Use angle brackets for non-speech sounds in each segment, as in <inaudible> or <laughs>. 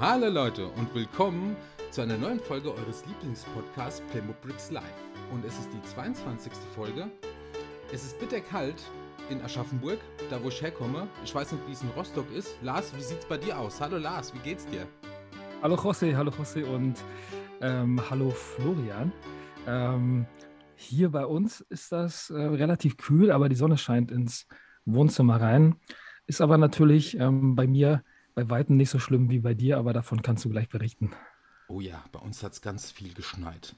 Hallo Leute und willkommen zu einer neuen Folge eures Lieblingspodcasts Playmobil Bricks Live. Und es ist die 22. Folge. Es ist bitterkalt in Aschaffenburg, da wo ich herkomme. Ich weiß nicht, wie es in Rostock ist. Lars, wie sieht's bei dir aus? Hallo Lars, wie geht's dir? Hallo José, hallo José und ähm, hallo Florian. Ähm, hier bei uns ist das äh, relativ kühl, aber die Sonne scheint ins Wohnzimmer rein. Ist aber natürlich ähm, bei mir bei weitem nicht so schlimm wie bei dir, aber davon kannst du gleich berichten. Oh ja, bei uns hat es ganz viel geschneit.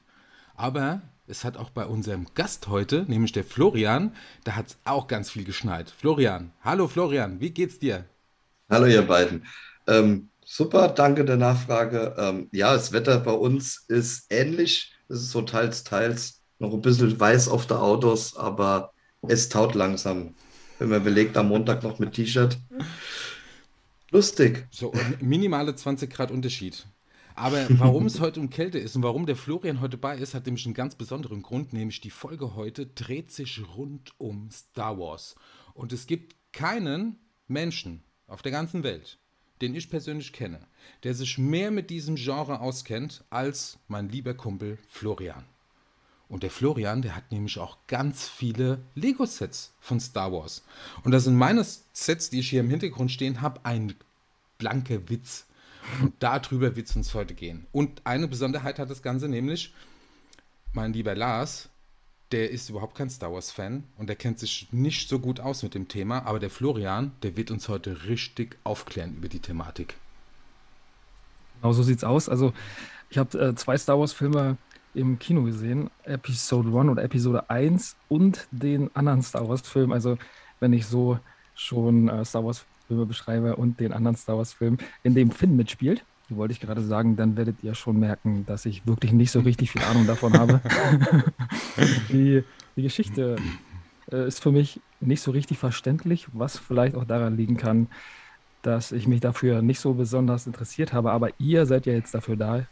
Aber es hat auch bei unserem Gast heute, nämlich der Florian, da hat es auch ganz viel geschneit. Florian, hallo Florian, wie geht's dir? Hallo ihr beiden. Ähm, super, danke der Nachfrage. Ähm, ja, das Wetter bei uns ist ähnlich. Es ist so teils, teils noch ein bisschen weiß auf der Autos, aber es taut langsam. Wenn man belegt am Montag noch mit T-Shirt. Lustig. So, minimale 20 Grad Unterschied. Aber warum es heute um Kälte ist und warum der Florian heute bei ist, hat nämlich einen ganz besonderen Grund, nämlich die Folge heute dreht sich rund um Star Wars. Und es gibt keinen Menschen auf der ganzen Welt, den ich persönlich kenne, der sich mehr mit diesem Genre auskennt als mein lieber Kumpel Florian. Und der Florian, der hat nämlich auch ganz viele Lego-Sets von Star Wars. Und das sind meine Sets, die ich hier im Hintergrund stehen habe, ein blanker Witz. Und darüber wird es uns heute gehen. Und eine Besonderheit hat das Ganze nämlich, mein lieber Lars, der ist überhaupt kein Star Wars-Fan und der kennt sich nicht so gut aus mit dem Thema, aber der Florian, der wird uns heute richtig aufklären über die Thematik. Genau so sieht's aus. Also ich habe äh, zwei Star Wars-Filme im Kino gesehen, Episode 1 oder Episode 1 und den anderen Star Wars-Film. Also wenn ich so schon äh, Star Wars-Filme beschreibe und den anderen Star Wars-Film, in dem Finn mitspielt, wollte ich gerade sagen, dann werdet ihr schon merken, dass ich wirklich nicht so richtig viel Ahnung davon habe. <laughs> die, die Geschichte äh, ist für mich nicht so richtig verständlich, was vielleicht auch daran liegen kann, dass ich mich dafür nicht so besonders interessiert habe. Aber ihr seid ja jetzt dafür da,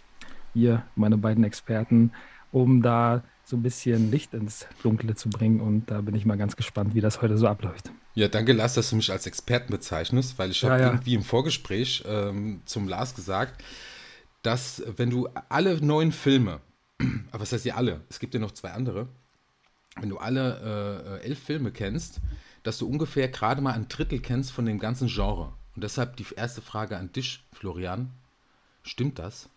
ihr, meine beiden Experten, um da so ein bisschen Licht ins Dunkle zu bringen. Und da bin ich mal ganz gespannt, wie das heute so abläuft. Ja, danke, Lars, dass du mich als Experten bezeichnest, weil ich ja, habe ja. irgendwie im Vorgespräch ähm, zum Lars gesagt, dass wenn du alle neuen Filme, aber <clears throat> was heißt ja alle, es gibt ja noch zwei andere, wenn du alle äh, elf Filme kennst, dass du ungefähr gerade mal ein Drittel kennst von dem ganzen Genre. Und deshalb die erste Frage an dich, Florian. Stimmt das?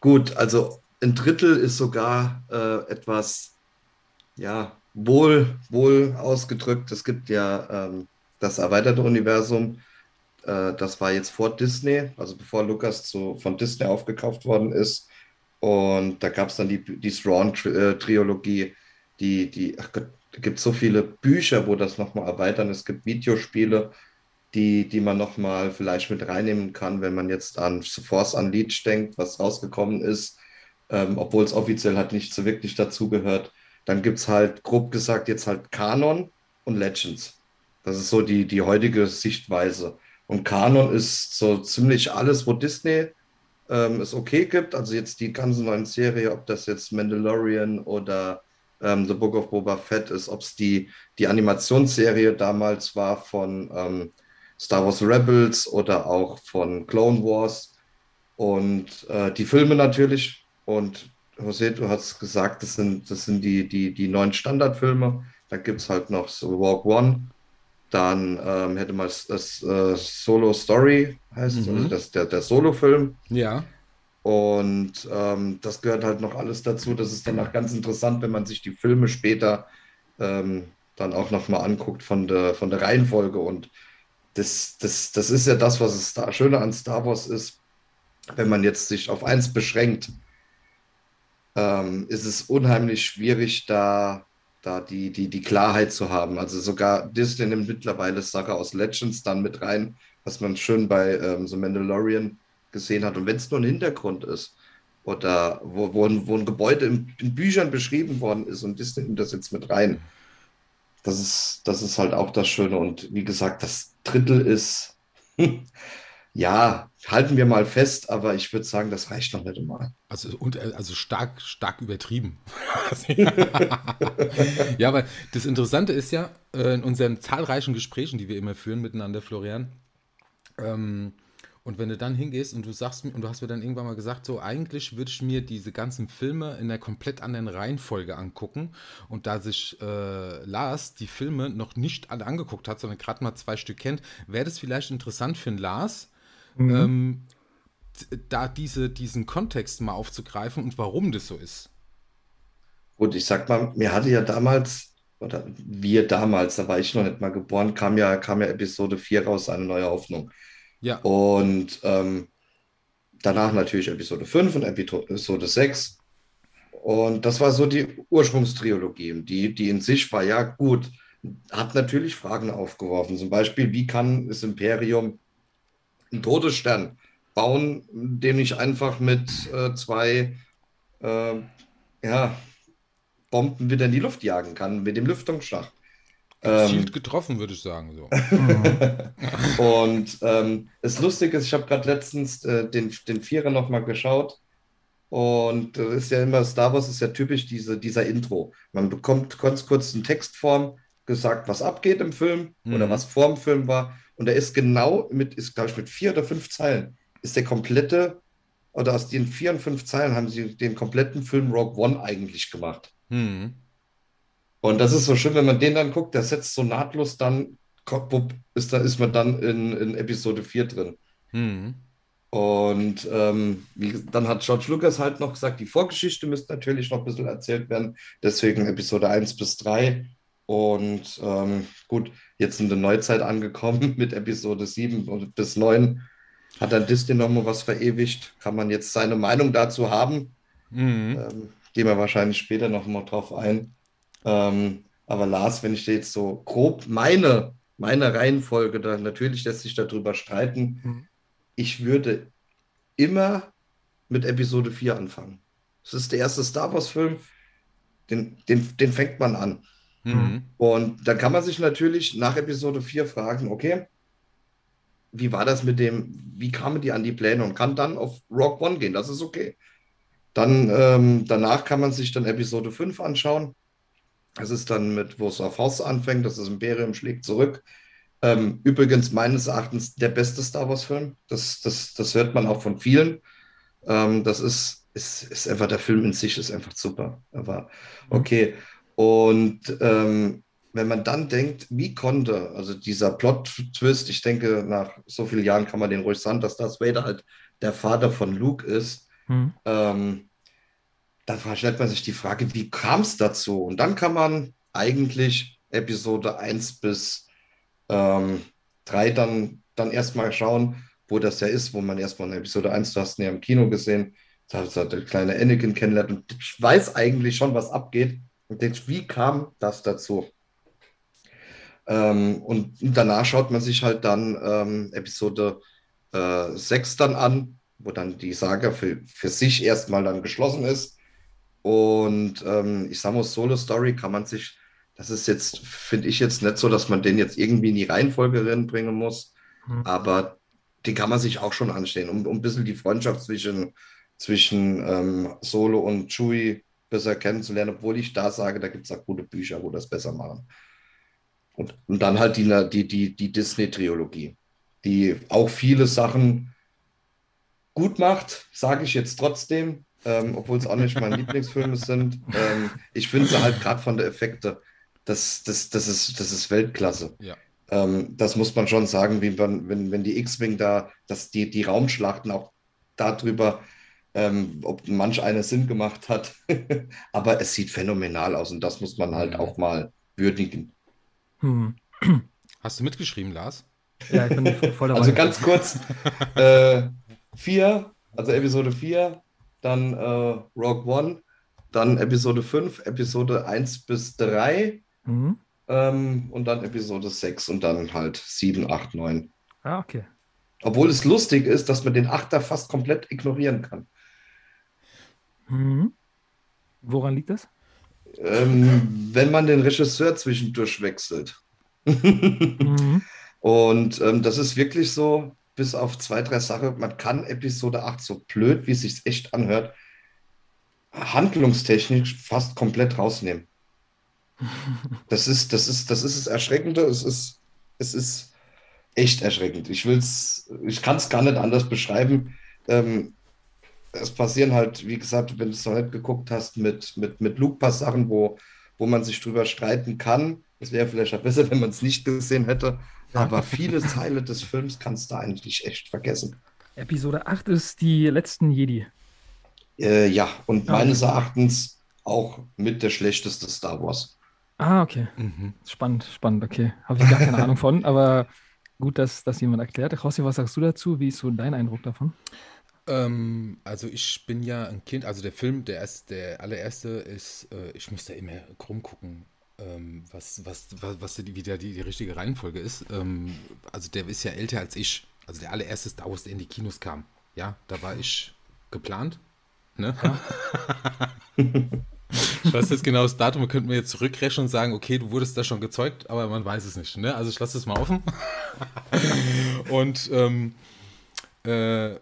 Gut, also ein Drittel ist sogar äh, etwas, ja, wohl, wohl ausgedrückt. Es gibt ja ähm, das erweiterte Universum. Äh, das war jetzt vor Disney, also bevor Lucas zu, von Disney aufgekauft worden ist. Und da gab es dann die, die Thrawn-Trilogie, die, die, ach Gott, da gibt es so viele Bücher, wo das nochmal erweitern. Es gibt Videospiele, die, die man nochmal vielleicht mit reinnehmen kann, wenn man jetzt an Force Unleashed denkt, was rausgekommen ist, ähm, obwohl es offiziell halt nicht so wirklich dazugehört. Dann gibt es halt, grob gesagt, jetzt halt Kanon und Legends. Das ist so die, die heutige Sichtweise. Und Kanon ist so ziemlich alles, wo Disney ähm, es okay gibt. Also jetzt die ganze neuen Serie, ob das jetzt Mandalorian oder ähm, The Book of Boba Fett ist, ob es die, die Animationsserie damals war von ähm, Star Wars Rebels oder auch von Clone Wars und äh, die Filme natürlich. Und José, du hast gesagt, das sind, das sind die, die, die neuen Standardfilme. Da gibt es halt noch so Walk One. Dann ähm, hätte man das, das äh, Solo Story, heißt mhm. also das, der, der Solo-Film. Ja. Und ähm, das gehört halt noch alles dazu. Das ist dann auch ganz interessant, wenn man sich die Filme später ähm, dann auch nochmal anguckt von der, von der Reihenfolge und das, das, das ist ja das, was es da Schöne an Star Wars ist. Wenn man jetzt sich auf eins beschränkt, ähm, ist es unheimlich schwierig, da, da die, die, die Klarheit zu haben. Also sogar Disney nimmt mittlerweile Sache aus Legends dann mit rein, was man schön bei ähm, so Mandalorian gesehen hat. Und wenn es nur ein Hintergrund ist oder wo, wo, ein, wo ein Gebäude in, in Büchern beschrieben worden ist und Disney nimmt das jetzt mit rein, das ist, das ist halt auch das Schöne. Und wie gesagt, das Drittel ist, <laughs> ja, halten wir mal fest, aber ich würde sagen, das reicht noch nicht einmal. Also, und, äh, also stark, stark übertrieben. <laughs> ja, aber das Interessante ist ja, äh, in unseren zahlreichen Gesprächen, die wir immer führen miteinander, Florian, ähm, Und wenn du dann hingehst und du sagst mir, und du hast mir dann irgendwann mal gesagt, so eigentlich würde ich mir diese ganzen Filme in einer komplett anderen Reihenfolge angucken. Und da sich äh, Lars die Filme noch nicht alle angeguckt hat, sondern gerade mal zwei Stück kennt, wäre das vielleicht interessant für einen Lars, mhm. ähm, da diese, diesen Kontext mal aufzugreifen und warum das so ist. Gut, ich sag mal, mir hatte ja damals, oder wir damals, da war ich noch nicht mal geboren, kam ja, kam ja Episode 4 raus, eine neue Hoffnung. Ja. Und ähm, danach natürlich Episode 5 und Episode 6. Und das war so die Ursprungstriologie. Die, die in sich war ja gut, hat natürlich Fragen aufgeworfen. Zum Beispiel, wie kann das Imperium einen Todesstern bauen, den ich einfach mit äh, zwei äh, ja, Bomben wieder in die Luft jagen kann, mit dem Lüftungsschacht. Gezielt ähm, getroffen, würde ich sagen. So. <laughs> und ähm, das Lustige ist, ich habe gerade letztens äh, den, den Vierer nochmal geschaut. Und das ist ja immer, Star Wars ist ja typisch diese, dieser Intro. Man bekommt ganz kurz in Textform gesagt, was abgeht im Film mhm. oder was vor dem Film war. Und er ist genau mit, ist glaube ich mit vier oder fünf Zeilen, ist der komplette, oder aus den vier und fünf Zeilen haben sie den kompletten Film Rogue One eigentlich gemacht. Mhm. Und das ist so schön, wenn man den dann guckt, der setzt so nahtlos dann, ist, da ist man dann in, in Episode 4 drin. Mhm. Und ähm, dann hat George Lucas halt noch gesagt, die Vorgeschichte müsste natürlich noch ein bisschen erzählt werden. Deswegen Episode 1 bis 3. Und ähm, gut, jetzt in der Neuzeit angekommen <laughs> mit Episode 7 bis 9 hat dann Disney nochmal was verewigt. Kann man jetzt seine Meinung dazu haben? Mhm. Ähm, gehen wir wahrscheinlich später nochmal drauf ein. Ähm, aber Lars, wenn ich dir jetzt so grob meine, meine Reihenfolge, dann natürlich lässt sich darüber streiten. Mhm. Ich würde immer mit Episode 4 anfangen. Das ist der erste Star Wars-Film, den, den, den fängt man an. Mhm. Und dann kann man sich natürlich nach Episode 4 fragen, okay, wie war das mit dem, wie kamen die an die Pläne und kann dann auf Rock One gehen, das ist okay. Dann ähm, danach kann man sich dann Episode 5 anschauen. Das ist dann mit, wo es auf Haus anfängt, das Imperium schlägt zurück. Ähm, übrigens meines Erachtens der beste Star Wars-Film. Das, das, das hört man auch von vielen. Ähm, das ist, ist, ist einfach, der Film in sich ist einfach super. Aber mhm. okay. Und ähm, wenn man dann denkt, wie konnte, also dieser Plot-Twist, ich denke, nach so vielen Jahren kann man den ruhig sagen, dass Darth Vader halt der Vater von Luke ist. Mhm. Dann stellt man sich die Frage, wie kam es dazu? Und dann kann man eigentlich Episode 1 bis ähm, 3 dann, dann erstmal schauen, wo das ja ist, wo man erstmal in Episode 1, du hast ihn ja im Kino gesehen, da hat der kleine Anakin kennenlernt und ich weiß eigentlich schon, was abgeht und denkst, wie kam das dazu? Ähm, und danach schaut man sich halt dann ähm, Episode äh, 6 dann an, wo dann die Saga für, für sich erstmal dann geschlossen ist. Und ähm, ich sage mal, Solo Story kann man sich, das ist jetzt, finde ich jetzt nicht so, dass man den jetzt irgendwie in die Reihenfolge bringen muss, mhm. aber den kann man sich auch schon anstehen, um, um ein bisschen die Freundschaft zwischen, zwischen ähm, Solo und Chewie besser kennenzulernen, obwohl ich da sage, da gibt es auch gute Bücher, wo das besser machen. Und, und dann halt die, die, die, die Disney-Triologie, die auch viele Sachen gut macht, sage ich jetzt trotzdem, ähm, obwohl es auch nicht meine Lieblingsfilme sind. Ähm, ich finde sie halt gerade von der Effekte, das, das, das, ist, das ist Weltklasse. Ja. Ähm, das muss man schon sagen, wie man, wenn, wenn die X-Wing da, dass die, die Raumschlachten auch darüber, ähm, ob manch eine Sinn gemacht hat. <laughs> Aber es sieht phänomenal aus und das muss man halt auch mal würdigen. Hm. Hast du mitgeschrieben, Lars? Ja, ich bin voll dabei. Also ganz kurz, äh, vier, also Episode 4, dann äh, Rogue One, dann Episode 5, Episode 1 bis 3 mhm. ähm, und dann Episode 6 und dann halt 7, 8, 9. Ah, okay. Obwohl es lustig ist, dass man den Achter fast komplett ignorieren kann. Mhm. Woran liegt das? Ähm, wenn man den Regisseur zwischendurch wechselt. <laughs> mhm. Und ähm, das ist wirklich so, bis auf zwei, drei Sachen. Man kann Episode 8 so blöd, wie es sich echt anhört, handlungstechnisch fast komplett rausnehmen. <laughs> Das ist, das ist, das ist das Erschreckende. Es ist, es ist, echt erschreckend. Ich will's, ich kann es gar nicht anders beschreiben. Ähm, es passieren halt, wie gesagt, wenn du es noch nicht geguckt hast, mit, mit, mit Luke paar Sachen, wo, wo man sich drüber streiten kann. Es wäre vielleicht auch besser, wenn man es nicht gesehen hätte. Aber viele Teile des Films kannst du eigentlich echt vergessen. Episode 8 ist die letzten Jedi. Äh, ja, und ah, meines Erachtens auch mit der schlechteste Star Wars. Ah, okay. Mhm. Spannend, spannend, okay. Habe ich gar keine Ahnung von, <laughs> aber gut, dass das jemand erklärt. Rossi, was sagst du dazu? Wie ist so dein Eindruck davon? Ähm, also ich bin ja ein Kind, also der Film, der, erste, der allererste ist, äh, ich muss da immer krumm gucken, ähm, was, was, was, was die, wieder die, die richtige Reihenfolge ist. Ähm, also der ist ja älter als ich. Also der allererste Star Wars, der in die Kinos kam. Ja, da war ich geplant. Ne? <laughs> Ich weiß jetzt genau das Datum, man könnte mir jetzt zurückrechnen und sagen, okay, du wurdest da schon gezeugt, aber man weiß es nicht. Ne? Also ich lasse es mal offen. <laughs> und ähm, äh,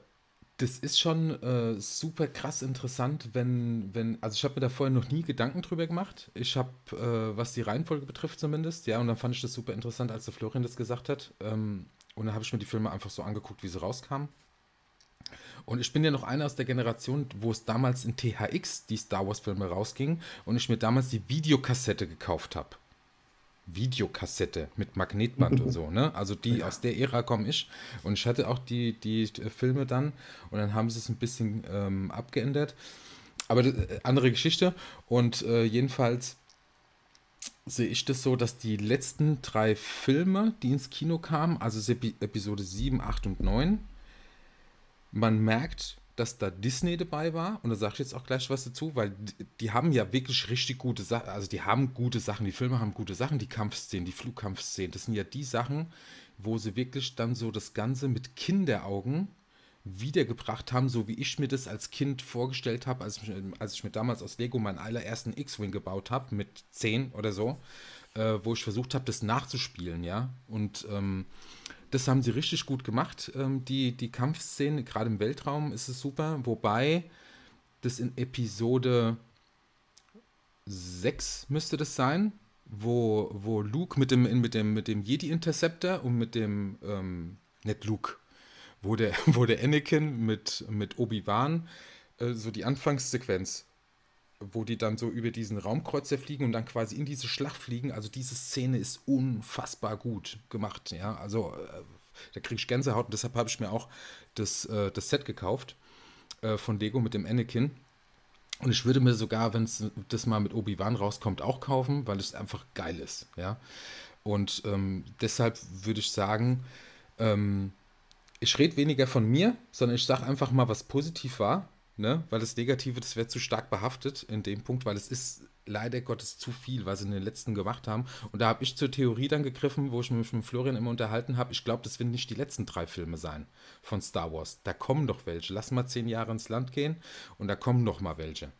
das ist schon äh, super krass interessant, wenn, wenn, also ich habe mir da vorher noch nie Gedanken drüber gemacht. Ich habe, äh, was die Reihenfolge betrifft zumindest, ja, und dann fand ich das super interessant, als der Florian das gesagt hat. Ähm, und dann habe ich mir die Filme einfach so angeguckt, wie sie rauskamen. Und ich bin ja noch einer aus der Generation, wo es damals in THX die Star Wars-Filme rausging und ich mir damals die Videokassette gekauft habe. Videokassette mit Magnetband und so, ne? Also die ja. aus der Ära komme ich. Und ich hatte auch die, die Filme dann und dann haben sie es ein bisschen ähm, abgeändert. Aber äh, andere Geschichte. Und äh, jedenfalls sehe ich das so, dass die letzten drei Filme, die ins Kino kamen, also Episode 7, 8 und 9, man merkt, dass da Disney dabei war. Und da sage ich jetzt auch gleich was dazu, weil die, die haben ja wirklich richtig gute Sachen. Also die haben gute Sachen, die Filme haben gute Sachen, die Kampfszenen, die Flugkampfszenen. Das sind ja die Sachen, wo sie wirklich dann so das Ganze mit Kinderaugen wiedergebracht haben, so wie ich mir das als Kind vorgestellt habe, als, ich, als ich mir damals aus Lego meinen allerersten X-Wing gebaut habe, mit 10 oder so, äh, wo ich versucht habe, das nachzuspielen, ja. Und ähm, das haben sie richtig gut gemacht. Ähm, die, die Kampfszenen, gerade im Weltraum, ist es super. Wobei das in Episode 6 müsste das sein, wo, wo Luke mit dem, mit dem, mit dem Jedi-Interceptor und mit dem, ähm, nicht Luke, wo der, <laughs> wo der Anakin mit, mit Obi-Wan äh, so die Anfangssequenz, wo die dann so über diesen Raumkreuzer fliegen und dann quasi in diese Schlacht fliegen. Also diese Szene ist unfassbar gut gemacht. Ja, also äh, da kriege ich Gänsehaut und deshalb habe ich mir auch das, äh, das Set gekauft äh, von Lego mit dem Anakin. Und ich würde mir sogar, wenn das mal mit Obi-Wan rauskommt, auch kaufen, weil es einfach geil ist. Ja, und ähm, deshalb würde ich sagen, ähm, ich rede weniger von mir, sondern ich sage einfach mal, was positiv war, ne? weil das Negative, das wird zu stark behaftet in dem Punkt, weil es ist leider Gottes zu viel, was sie in den letzten gemacht haben. Und da habe ich zur Theorie dann gegriffen, wo ich mich mit Florian immer unterhalten habe. Ich glaube, das werden nicht die letzten drei Filme sein von Star Wars. Da kommen doch welche. Lass mal zehn Jahre ins Land gehen und da kommen noch mal welche.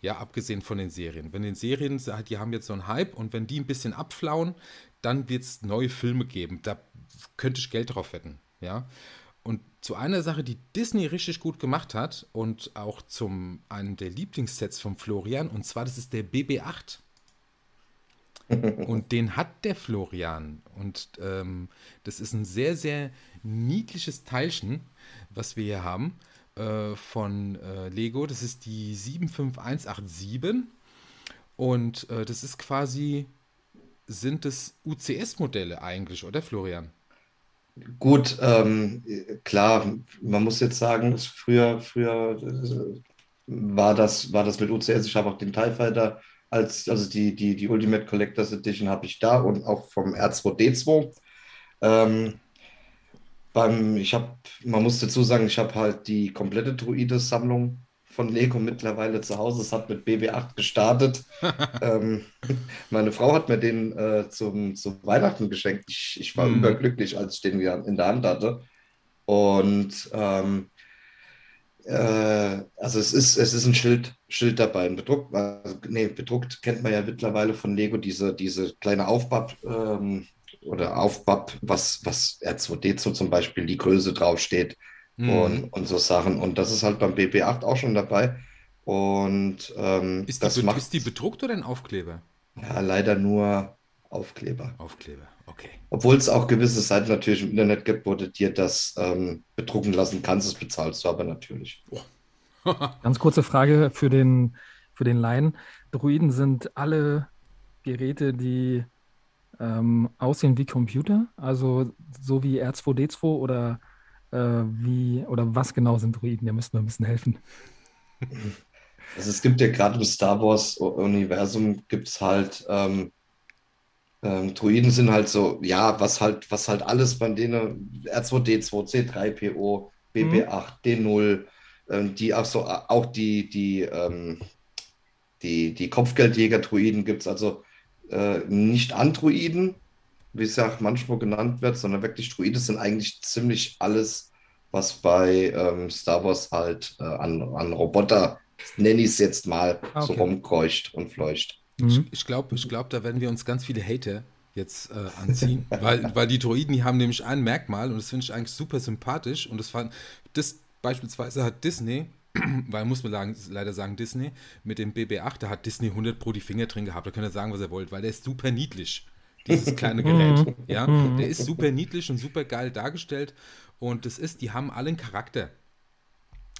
Ja, abgesehen von den Serien. Wenn den Serien, die haben jetzt so einen Hype und wenn die ein bisschen abflauen, dann wird es neue Filme geben. Da könnte ich Geld drauf wetten. Ja. Und zu einer Sache, die Disney richtig gut gemacht hat und auch zum einem der Lieblingssets von Florian, und zwar das ist der BB-8. <laughs> und den hat der Florian. Und ähm, das ist ein sehr, sehr niedliches Teilchen, was wir hier haben äh, von äh, Lego. Das ist die 75187. Und äh, das ist quasi, sind es UCS-Modelle eigentlich, oder Florian? Gut, ähm, klar, man muss jetzt sagen, früher, früher äh, war das, war das mit UCS. Ich habe auch den TIE Fighter als, also die, die, die Ultimate Collectors Edition habe ich da und auch vom R2D2. Ähm, beim, ich habe, man muss dazu sagen, ich habe halt die komplette Druide-Sammlung von Lego mittlerweile zu Hause. Es hat mit BB8 gestartet. <laughs> ähm, meine Frau hat mir den äh, zum, zum Weihnachten geschenkt. Ich, ich war mm. überglücklich, als ich den in der Hand hatte. Und ähm, äh, also es ist, es ist ein Schild, Schild dabei. Ein bedruckt, also, nee, bedruckt kennt man ja mittlerweile von Lego, diese, diese kleine Aufbab ähm, oder Aufbab, was, was R2D2 zum Beispiel die Größe draufsteht mhm. und, und so Sachen. Und das ist halt beim BB8 auch schon dabei. Und ähm, ist, die, macht, ist die bedruckt oder ein Aufkleber? Ja, leider nur Aufkleber. Aufkleber, Okay. Obwohl es auch gewisse Seiten natürlich im Internet gibt, wo du dir das ähm, bedrucken lassen kannst, das bezahlst du aber natürlich. <laughs> Ganz kurze Frage für den, für den Laien. Druiden sind alle Geräte, die ähm, aussehen wie Computer, also so wie R2D2 oder wie oder was genau sind Druiden? Ihr müsst mir ein bisschen helfen. Also es gibt ja gerade im Star Wars-Universum gibt es halt ähm, ähm, Druiden sind halt so, ja, was halt, was halt alles bei denen R2D2, C3PO, BB8, D0, ähm, die auch so, auch die, die, ähm, die, die Kopfgeldjäger-Druiden gibt es also äh, nicht Androiden, wie es ja manchmal genannt wird, sondern wirklich Druiden sind eigentlich ziemlich alles, was bei ähm, Star Wars halt äh, an, an Roboter, nenne ich es jetzt mal, Ah, so okay. rumkreucht und fleucht. Mhm. Ich glaube, ich glaub, da werden wir uns ganz viele Hater jetzt äh, anziehen, <laughs> weil, weil die Droiden, die haben nämlich ein Merkmal und das finde ich eigentlich super sympathisch und das fand, das beispielsweise hat Disney, <clears throat> weil muss man sagen, leider sagen Disney, mit dem BB8, da hat Disney 100 pro die Finger drin gehabt, da könnt ihr sagen, was ihr wollt, weil der ist super niedlich, dieses kleine Gerät, ja, der ist super niedlich und super geil dargestellt und das ist, die haben alle einen Charakter.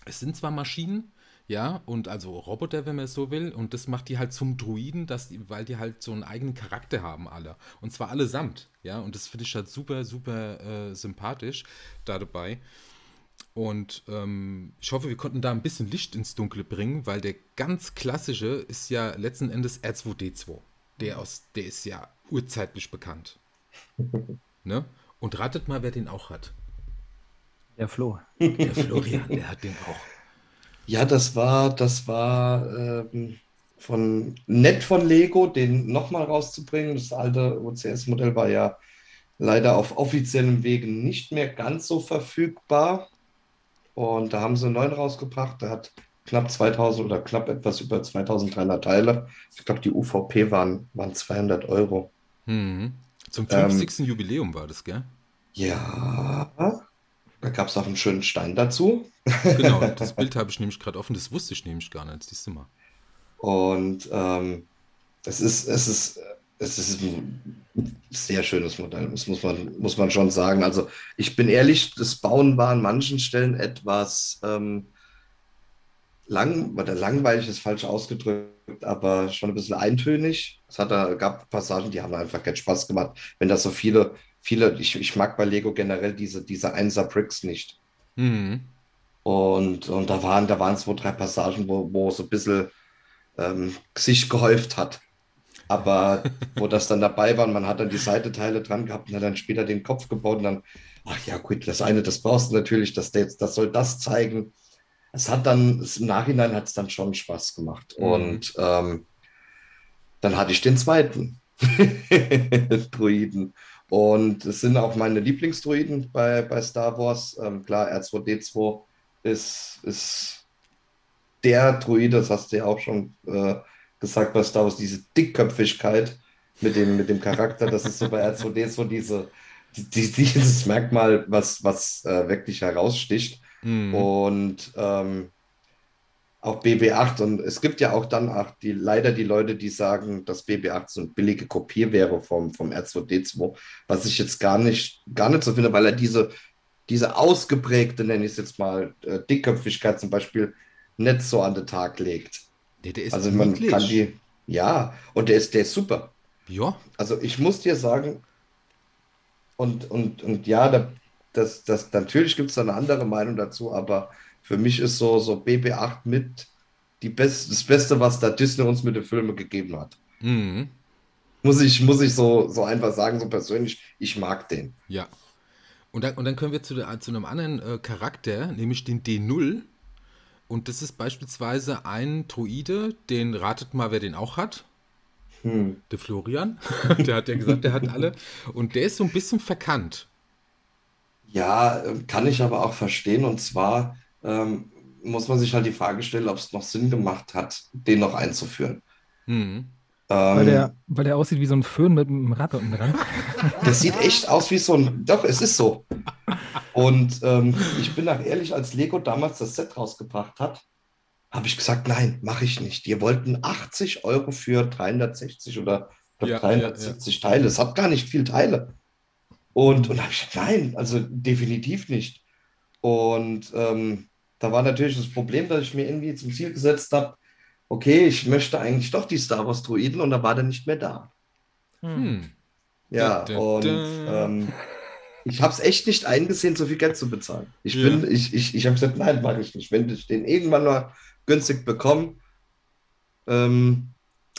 Es sind zwar Maschinen, ja, und also Roboter, wenn man es so will, und das macht die halt zum Druiden, dass die, weil die halt so einen eigenen Charakter haben, alle. Und zwar allesamt, ja, und das finde ich halt super, super äh, sympathisch da dabei. Und ähm, ich hoffe, wir konnten da ein bisschen Licht ins Dunkle bringen, weil der ganz klassische ist ja letzten Endes R2D2. Der, aus, der ist ja urzeitlich bekannt. ne? Und ratet mal, wer den auch hat. Der Flo. Der Florian, der hat den auch. Ja, das war, das war ähm, von nett von Lego, den nochmal rauszubringen. Das alte OCS-Modell war ja leider auf offiziellem Wege nicht mehr ganz so verfügbar. Und da haben sie einen neuen rausgebracht. Der hat knapp 2000 oder knapp etwas über 2300 Teile. Ich glaube, die UVP waren, waren 200 Euro. Mhm. Zum Ähm, 50. Jubiläum war das, gell? Ja, da gab es auch einen schönen Stein dazu. Genau, das <laughs> Bild habe ich nämlich gerade offen, das wusste ich nämlich gar nicht, siehst du mal. Und ähm, es ist, es ist, es ist ein sehr schönes Modell, das muss man, muss man schon sagen. Also ich bin ehrlich, das Bauen war an manchen Stellen etwas ähm, lang, oder langweilig ist falsch ausgedrückt, aber schon ein bisschen eintönig. Es hat, da gab Passagen, die haben einfach keinen Spaß gemacht. Wenn das so viele, viele, ich, ich mag bei Lego generell diese, diese Einser-Bricks nicht. Mhm. Und, und da waren, da waren zwei, drei Passagen, wo, wo so ein bisschen ähm, sich gehäuft hat. Aber wo das dann dabei war, und man hat dann die Seitenteile dran gehabt und hat dann später den Kopf gebaut und dann, ach ja, gut, das eine, das brauchst du natürlich, das, das soll das zeigen. Es hat dann, im Nachhinein hat es dann schon Spaß gemacht. Mhm. Und ähm, dann hatte ich den zweiten <laughs> Druiden. Und es sind auch meine Lieblingsdruiden bei, bei Star Wars. Ähm, klar, R2D2 ist, ist der Druide, das hast du ja auch schon äh, gesagt bei Star Wars, diese Dickköpfigkeit mit dem, mit dem Charakter, das ist so bei R2D2 diese, die, die, dieses Merkmal, was, was äh, wirklich heraussticht. Mhm. Und ähm, auch BB8 und es gibt ja auch dann auch die, leider die Leute, die sagen, dass BB8 so eine billige Kopie wäre vom, vom R2D2, was ich jetzt gar nicht, gar nicht so finde, weil er diese, diese ausgeprägte, nenne ich es jetzt mal, äh, Dickköpfigkeit zum Beispiel nicht so an den Tag legt. Der, der ist Also man niedlich. kann die, ja, und der ist, der ist super. Ja, Also ich muss dir sagen, und, und, und ja, da, das, das, natürlich gibt es da eine andere Meinung dazu, aber für mich ist so, so BB8 mit die Best, das Beste, was da Disney uns mit den Filmen gegeben hat. mhm. Muss ich, muss ich so, so einfach sagen, so persönlich, ich mag den. ja. Und dann, und dann können wir zu, zu einem anderen äh, Charakter, nämlich den D0. Und das ist beispielsweise ein Druide, den ratet mal, wer den auch hat. Hm. Der Florian. <laughs> der hat ja gesagt, der hat alle. Und der ist so ein bisschen verkannt. Ja, äh, kann ich aber auch verstehen. Und zwar ähm, muss man sich halt die Frage stellen, ob es noch Sinn gemacht hat, den noch einzuführen. Mhm. Weil Ähm, der, weil der aussieht wie so ein Föhn mit einem Rad unten dran. <laughs> Das sieht echt aus wie so ein. Doch, es ist so. Und ähm, ich bin auch ehrlich, als Lego damals das Set rausgebracht hat, habe ich gesagt, nein, mache ich nicht. Die wollten 80 Euro für 360 oder Ich glaube, Ja, 370 Teile. Es hat gar nicht viel Teile. Und, und da habe ich gesagt, nein, also definitiv nicht. Und ähm, da war natürlich das Problem, dass ich mir irgendwie zum Ziel gesetzt habe, okay, ich möchte eigentlich doch die Star Wars Droiden und da war der nicht mehr da. Hm. Ja, Da, da, und da. ähm, ich habe es echt nicht eingesehen, so viel Geld zu bezahlen. Ich Ja. bin, ich, ich, ich habe gesagt, nein, mache ich nicht. Wenn ich den irgendwann mal günstig bekomme, ähm,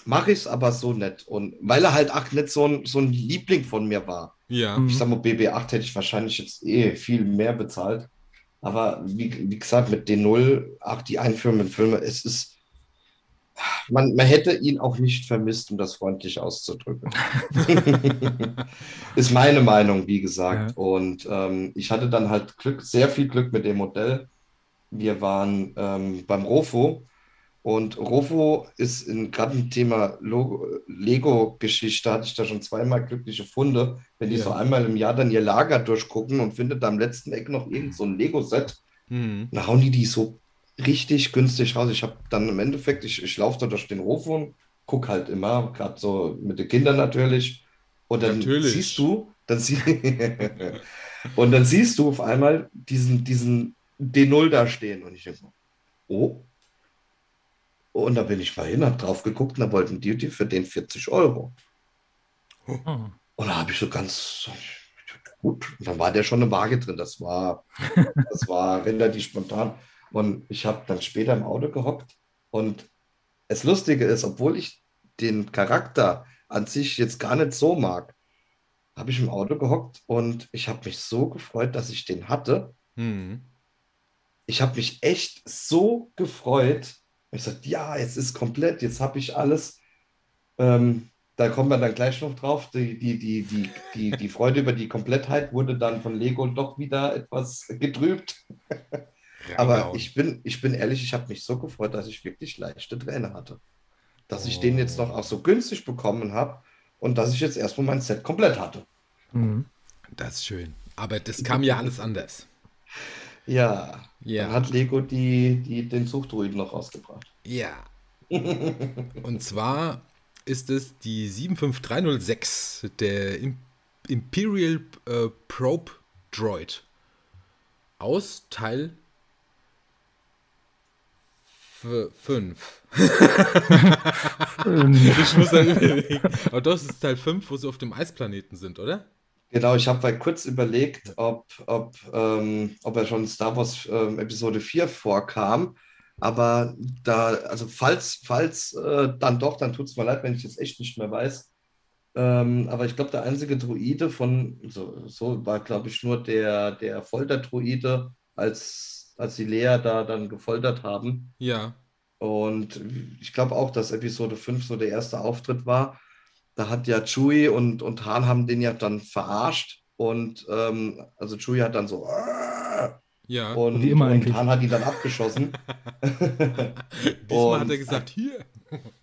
mache ich es aber so nicht. Und weil er halt auch nicht so ein, so ein Liebling von mir war. Ja. Mhm. Ich sag mal, BB8 hätte ich wahrscheinlich jetzt eh viel mehr bezahlt. Aber wie, wie gesagt, mit D0, auch die einführenden Filme, es ist, man, man hätte ihn auch nicht vermisst, um das freundlich auszudrücken. <laughs> ist meine Meinung, wie gesagt. Ja. Und ähm, ich hatte dann halt Glück, sehr viel Glück mit dem Modell. Wir waren ähm, beim Rofo und Rofo ist gerade im Thema Lego-Geschichte, hatte ich da schon zweimal glückliche Funde. Wenn die Ja. so einmal im Jahr dann ihr Lager durchgucken und findet da am letzten Eck noch irgend so ein Lego-Set, Hm. dann hauen die die so richtig günstig raus. Ich habe dann im Endeffekt, ich, ich laufe da durch den Rofo und gucke halt immer, gerade so mit den Kindern natürlich. Und dann Natürlich. siehst du, dann sie <laughs> und dann siehst du auf einmal diesen, diesen D0 da stehen. Und ich denke, oh. Und da bin ich mal hin, habe drauf geguckt und da wollten die die für den 40 Euro. Mhm. Und da habe ich so ganz gut. Und dann war der schon eine Waage drin. Das war, <laughs> das war relativ spontan. Und ich habe dann später im Auto gehockt. Und das Lustige ist, obwohl ich den Charakter an sich jetzt gar nicht so mag, habe ich im Auto gehockt und ich habe mich so gefreut, dass ich den hatte. Hm. Ich habe mich echt so gefreut. Ich sagte, ja, jetzt ist komplett, jetzt habe ich alles. Ähm, da kommen wir dann gleich noch drauf. Die, die, die, die, die, die Freude über die Komplettheit wurde dann von Lego doch wieder etwas getrübt. Aber ich bin, ich bin ehrlich, ich habe mich so gefreut, dass ich wirklich leichte Tränen hatte. Dass ich den jetzt noch auch so günstig bekommen habe und dass ich jetzt erstmal mein Set komplett hatte. Mhm. Das ist schön. Aber das kam ja alles anders. Ja, Ja. dann hat Lego die, die, den Zuchtdruiden noch rausgebracht. Ja. Und zwar ist es die 75306, der Im Imperial äh, Probe Droid. Aus Teil 5. Ähm, <laughs> Ich muss da überlegen. Aber das ist Teil 5, wo sie auf dem Eisplaneten sind, oder? Genau, ich habe mal kurz überlegt, ob, ob, ähm, ob er schon Star Wars ähm, Episode 4 vorkam. Aber da, also falls, falls äh, dann doch, dann tut es mir leid, wenn ich jetzt echt nicht mehr weiß. Ähm, aber ich glaube, der einzige Druide von, so, so war, glaube ich, nur der, der Folterdruide, als, als sie Lea da dann gefoltert haben. Ja. Und ich glaube auch, dass Episode 5 so der erste Auftritt war. Da hat ja Chewie und, und Han haben den ja dann verarscht. Und ähm, also Chewie hat dann so! Ja. und, Wie immer und eigentlich. Han hat ihn dann abgeschossen. <laughs> Diesmal hat und- er gesagt, hier.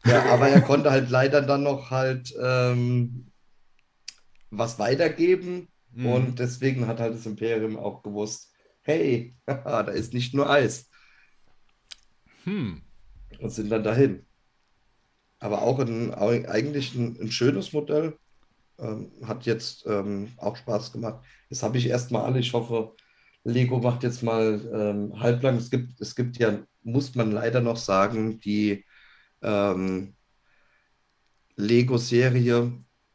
Ja, aber er konnte halt leider dann noch halt ähm, was weitergeben. Mhm. Und deswegen hat halt das Imperium auch gewusst, hey, <laughs> da ist nicht nur Eis. Hm. und sind dann dahin. Aber auch ein, eigentlich ein, ein schönes Modell. Ähm, hat jetzt ähm, auch Spaß gemacht. Jetzt habe ich erstmal alle. Ich hoffe, Lego macht jetzt mal ähm, halblang. Es gibt, es gibt ja, muss man leider noch sagen, die ähm, Lego-Serie.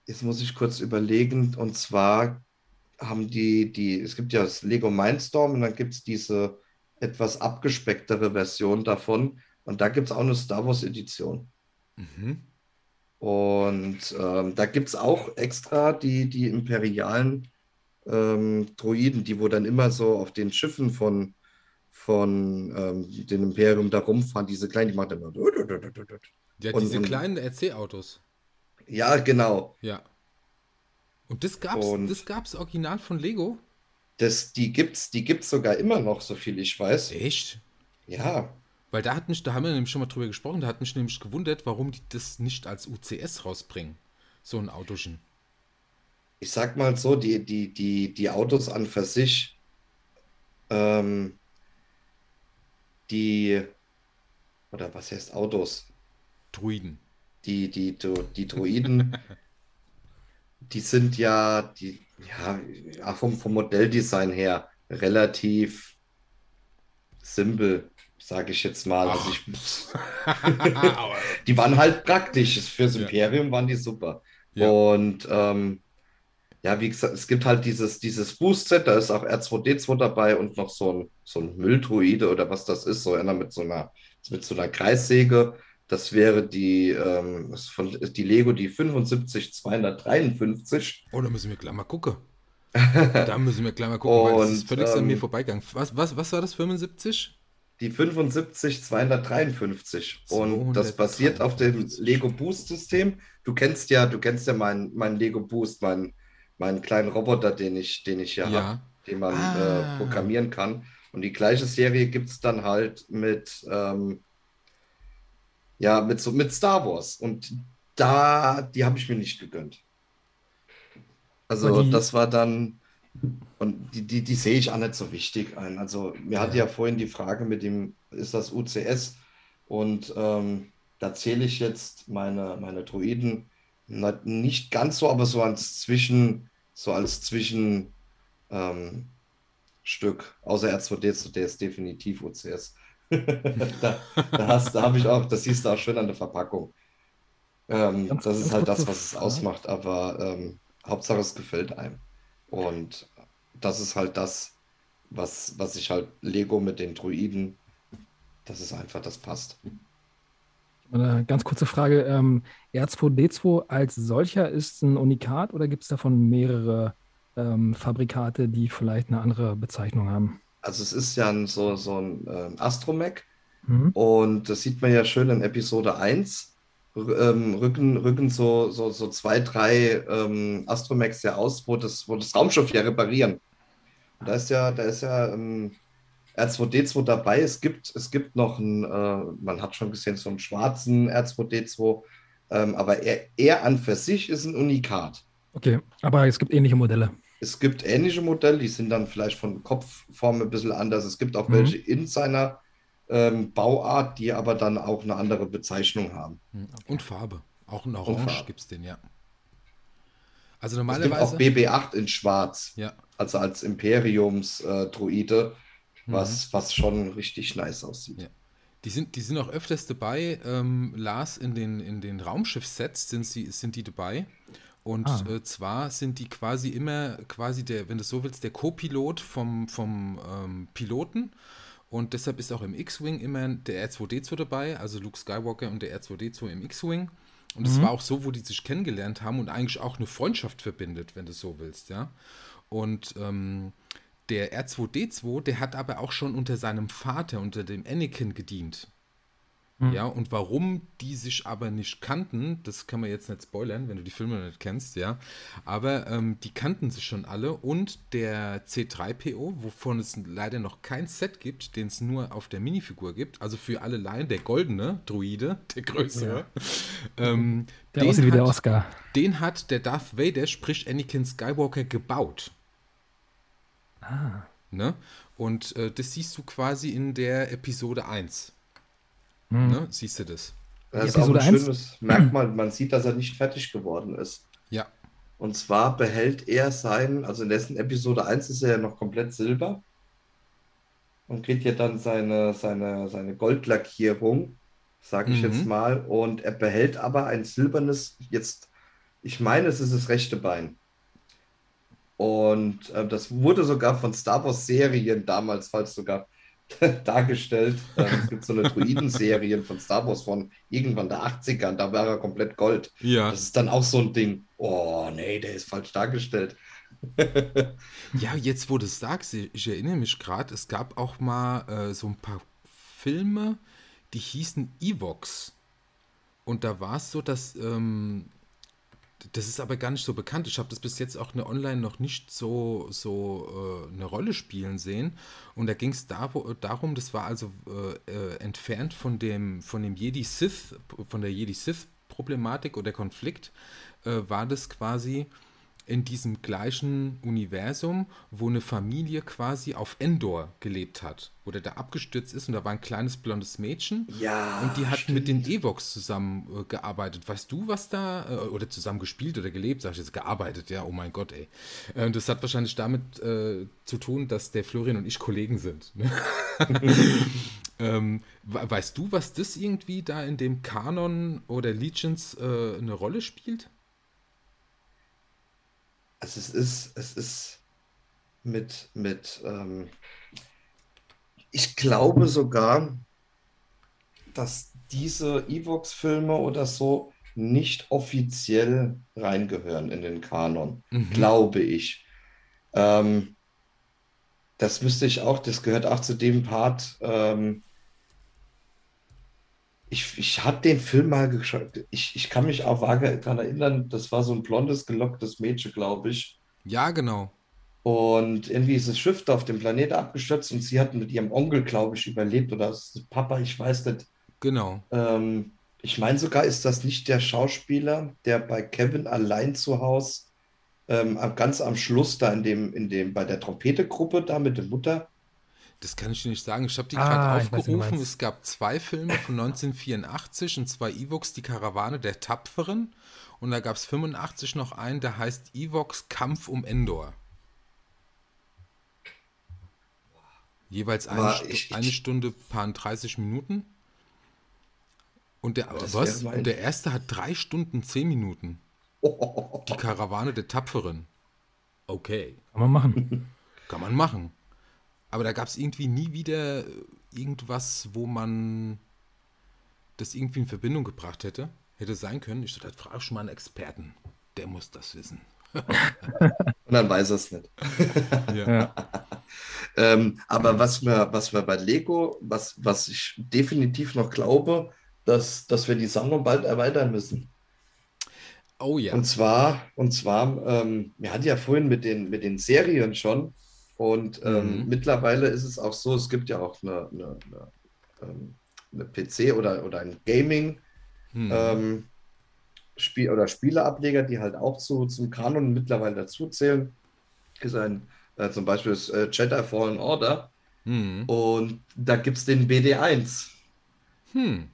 Jetzt muss ich kurz überlegen. Und zwar haben die, die, es gibt ja das Lego Mindstorm und dann gibt es diese etwas abgespecktere Version davon. Und da gibt es auch eine Star Wars Edition. Mhm. Und ähm, da gibt es auch extra die, die imperialen ähm, Droiden, die wo dann immer so auf den Schiffen von, von ähm, dem Imperium da rumfahren, diese kleinen, die machen immer. Ja, diese und- kleinen RC-Autos. Ja, genau. Ja. Und das gab's, Und- das gab's original von Lego? Das, die gibt es die gibt's sogar immer noch, so viel ich weiß. Echt? Ja, Weil da hat mich, da haben wir nämlich schon mal drüber gesprochen, da hat mich nämlich gewundert, warum die das nicht als UCS rausbringen. So ein Autochen. ich sag mal so, die, die, die, die Autos an für sich, ähm, die, oder was heißt Autos? Druiden. Die, die, die, die Droiden, <laughs> die sind ja, die, ja, ja vom, vom Modelldesign her relativ simpel, sage ich jetzt mal. Also ich, <laughs> <laughs> die waren halt praktisch. Fürs Ja. Imperium waren die super. Ja. Und ähm, ja, wie gesagt, es gibt halt dieses, dieses Boost-Set, da ist auch R2D2 dabei und noch so ein, so ein Mülldruide oder was das ist, so einer mit so einer, mit so einer Kreissäge. Das wäre die, ähm, von, die Lego, die 75253. Oh, da müssen wir gleich mal gucken. <laughs> Da müssen wir gleich mal gucken, weil das ist Und, völlig an mir ähm, vorbeigegangen. Was, was, was war das, 75? Die 75253. Und das basiert auf dem 253. Lego Boost-System. Du kennst ja, du kennst ja meinen mein Lego Boost, meinen, meinen kleinen Roboter, den ich, den ich hier Ja. habe, den man Ah. äh, programmieren kann. Und die gleiche Serie gibt es dann halt mit, ähm, ja, mit, so, mit Star Wars. Und da, die habe ich mir nicht gegönnt. Also die- das war dann, und die, die, die sehe ich auch nicht so wichtig ein. Also mir hatte ja vorhin die Frage mit dem, ist das UCS? Und ähm, da zähle ich jetzt meine, meine Droiden nicht ganz so, aber so als Zwischen, so als Zwischen ähm. Außer R2D2, der ist definitiv UCS. <laughs> da da, da habe ich auch, das siehst du auch schön an der Verpackung. Ähm, das ist halt das, was es ausmacht, aber ähm, Hauptsache es gefällt einem. Und das ist halt das, was, was ich halt Lego mit den Druiden, das ist einfach, das passt. Eine ganz kurze Frage. Ähm, R2D2 als solcher ist ein Unikat oder gibt es davon mehrere ähm, Fabrikate, die vielleicht eine andere Bezeichnung haben? Also es ist ja ein, so, so ein ähm, Astromech Mhm. und das sieht man ja schön in Episode 1. Ähm, rücken, rücken so, so, so zwei, drei ähm, Astromechs ja aus, wo das, wo das Raumschiff ja reparieren. Und da ist ja, da ist ja ähm, R2D2 dabei. Es gibt, es gibt noch einen, äh, man hat schon gesehen, so einen schwarzen R2D2, ähm, aber er, er an für sich ist ein Unikat. Okay, aber es gibt ähnliche Modelle. Es gibt ähnliche Modelle, die sind dann vielleicht von Kopfform ein bisschen anders. Es gibt auch Mhm. welche in seiner ähm, Bauart, die aber dann auch eine andere Bezeichnung haben. Hm, Und Farbe. Auch in Orange gibt es den, ja. Also Es gibt normalerweise. auch BB-8 in Schwarz, ja. also als Imperiums-Druide, Mhm. was, was schon richtig nice aussieht. Ja. Die sind, die sind auch öfters dabei. Ähm, Lars, in den, in den Raumschiff-Sets sind, sie, sind die dabei. Und Ah. äh, zwar sind die quasi immer, quasi der, wenn du so willst, der Co-Pilot vom, vom ähm, Piloten. Und deshalb ist auch im X-Wing immer der R2D2 dabei, also Luke Skywalker und der R2D2 im X-Wing. Und es Mhm. war auch so, wo die sich kennengelernt haben und eigentlich auch eine Freundschaft verbindet, wenn du so willst, ja. Und ähm, der R2D2, der hat aber auch schon unter seinem Vater, unter dem Anakin gedient. Mhm. Ja, und warum die sich aber nicht kannten, das kann man jetzt nicht spoilern, wenn du die Filme nicht kennst, ja. Aber ähm, die kannten sich schon alle und der C3PO, wovon es leider noch kein Set gibt, den es nur auf der Minifigur gibt, also für alle Laien, der goldene Druide, der größere, <laughs> ähm, Der den aussieht wie der hat- Oscar. den hat der Darth Vader, sprich Anakin Skywalker, gebaut. Ah, Ne? Und äh, das siehst du quasi in der Episode 1. hm. Ne? Siehst du das? Das ist Episode auch ein 1? schönes Merkmal. Man sieht, dass er nicht fertig geworden ist. Ja. Und zwar behält er sein, also in dessen Episode 1 ist er ja noch komplett Silber und kriegt ja dann seine, seine, seine Goldlackierung, sage ich Mhm. jetzt mal. Und er behält aber ein silbernes, jetzt, ich meine, es ist das rechte Bein. Und äh, das wurde sogar von Star Wars Serien damals, falls sogar <laughs> dargestellt. Ähm, es gibt so eine Druiden-Serien von Star Wars von irgendwann der 80ern, da war er komplett Gold. Ja. Das ist dann auch so ein Ding. Oh, nee, der ist falsch dargestellt. <laughs> Ja, jetzt wo du es sagst, ich, ich erinnere mich gerade, es gab auch mal äh, so ein paar Filme, die hießen Evox. Und da war es so, dass, ähm, das ist aber gar nicht so bekannt. Ich habe das bis jetzt auch ne online noch nicht so, so äh, eine Rolle spielen sehen. Und da ging es darum, das war also äh, äh, entfernt von dem, von dem Jedi-Sith, von der Jedi-Sith-Problematik oder Konflikt, äh, war das quasi in diesem gleichen Universum, wo eine Familie quasi auf Endor gelebt hat, wo der da abgestürzt ist und da war ein kleines blondes Mädchen Ja, und die hat stimmt. mit den Evox zusammen äh, gearbeitet. Weißt du, was da, äh, oder zusammen gespielt oder gelebt, sag ich jetzt, gearbeitet, ja, oh mein Gott, ey. Äh, und das hat wahrscheinlich damit äh, zu tun, dass der Florian und ich Kollegen sind. Ne? <laughs> ähm, we- weißt du, was das irgendwie da in dem Kanon oder Legions eine Rolle spielt? Also es ist, es ist mit, mit ähm, ich glaube sogar, dass diese Evox-Filme oder so nicht offiziell reingehören in den Kanon, Mhm. glaube ich. Ähm, das müsste ich auch, das gehört auch zu dem Part. Ähm, ich ich habe den Film mal geschaut. Ich, ich kann mich auch vage daran erinnern, das war so ein blondes, gelocktes Mädchen, glaube ich. Ja, genau. Und irgendwie ist das Schiff da auf dem Planeten abgestürzt und sie hat mit ihrem Onkel, glaube ich, überlebt oder Papa, ich weiß nicht. Genau. Ähm, ich meine sogar, ist das nicht der Schauspieler, der bei Kevin allein zu Hause ähm, ganz am Schluss da in dem, in dem, bei der Trompete-Gruppe da mit der Mutter. Das kann ich dir nicht sagen. Ich habe die Ah, gerade weiß, aufgerufen. meinst. Es gab zwei Filme von 1984 und zwei Evox, die Karawane der Tapferen. Und da gab es 85 noch einen, der heißt Evox Kampf um Endor. Jeweils eine, Stu ich- eine ich- Stunde, paar 30 Minuten. Und der, was? Und der erste hat drei Stunden, zehn Minuten. <laughs> Die Karawane der Tapferen. Okay. Kann man machen. Kann man machen. Aber da gab es irgendwie nie wieder irgendwas, wo man das irgendwie in Verbindung gebracht hätte. Hätte sein können. Ich das frage ich mal einen Experten. Der muss das wissen. <laughs> Und dann weiß er es nicht. <laughs> Ja. <laughs> Ähm, aber was wir, was wir bei Lego, was, was ich definitiv noch glaube, dass, dass wir die Sammlung bald erweitern müssen. Oh ja. Und zwar, und zwar, ähm, wir hatten ja vorhin mit den, mit den Serien schon. Und ähm, Mhm. mittlerweile ist es auch so, es gibt ja auch eine, eine, eine, ähm, eine PC oder, oder ein Gaming Hm. ähm, Spiel oder Spieleableger, die halt auch zu, zum Kanon mittlerweile dazu zählen. Ist ein äh, zum Beispiel das äh, Jedi Fallen Order. Hm. Und da gibt es den BD1. Hm.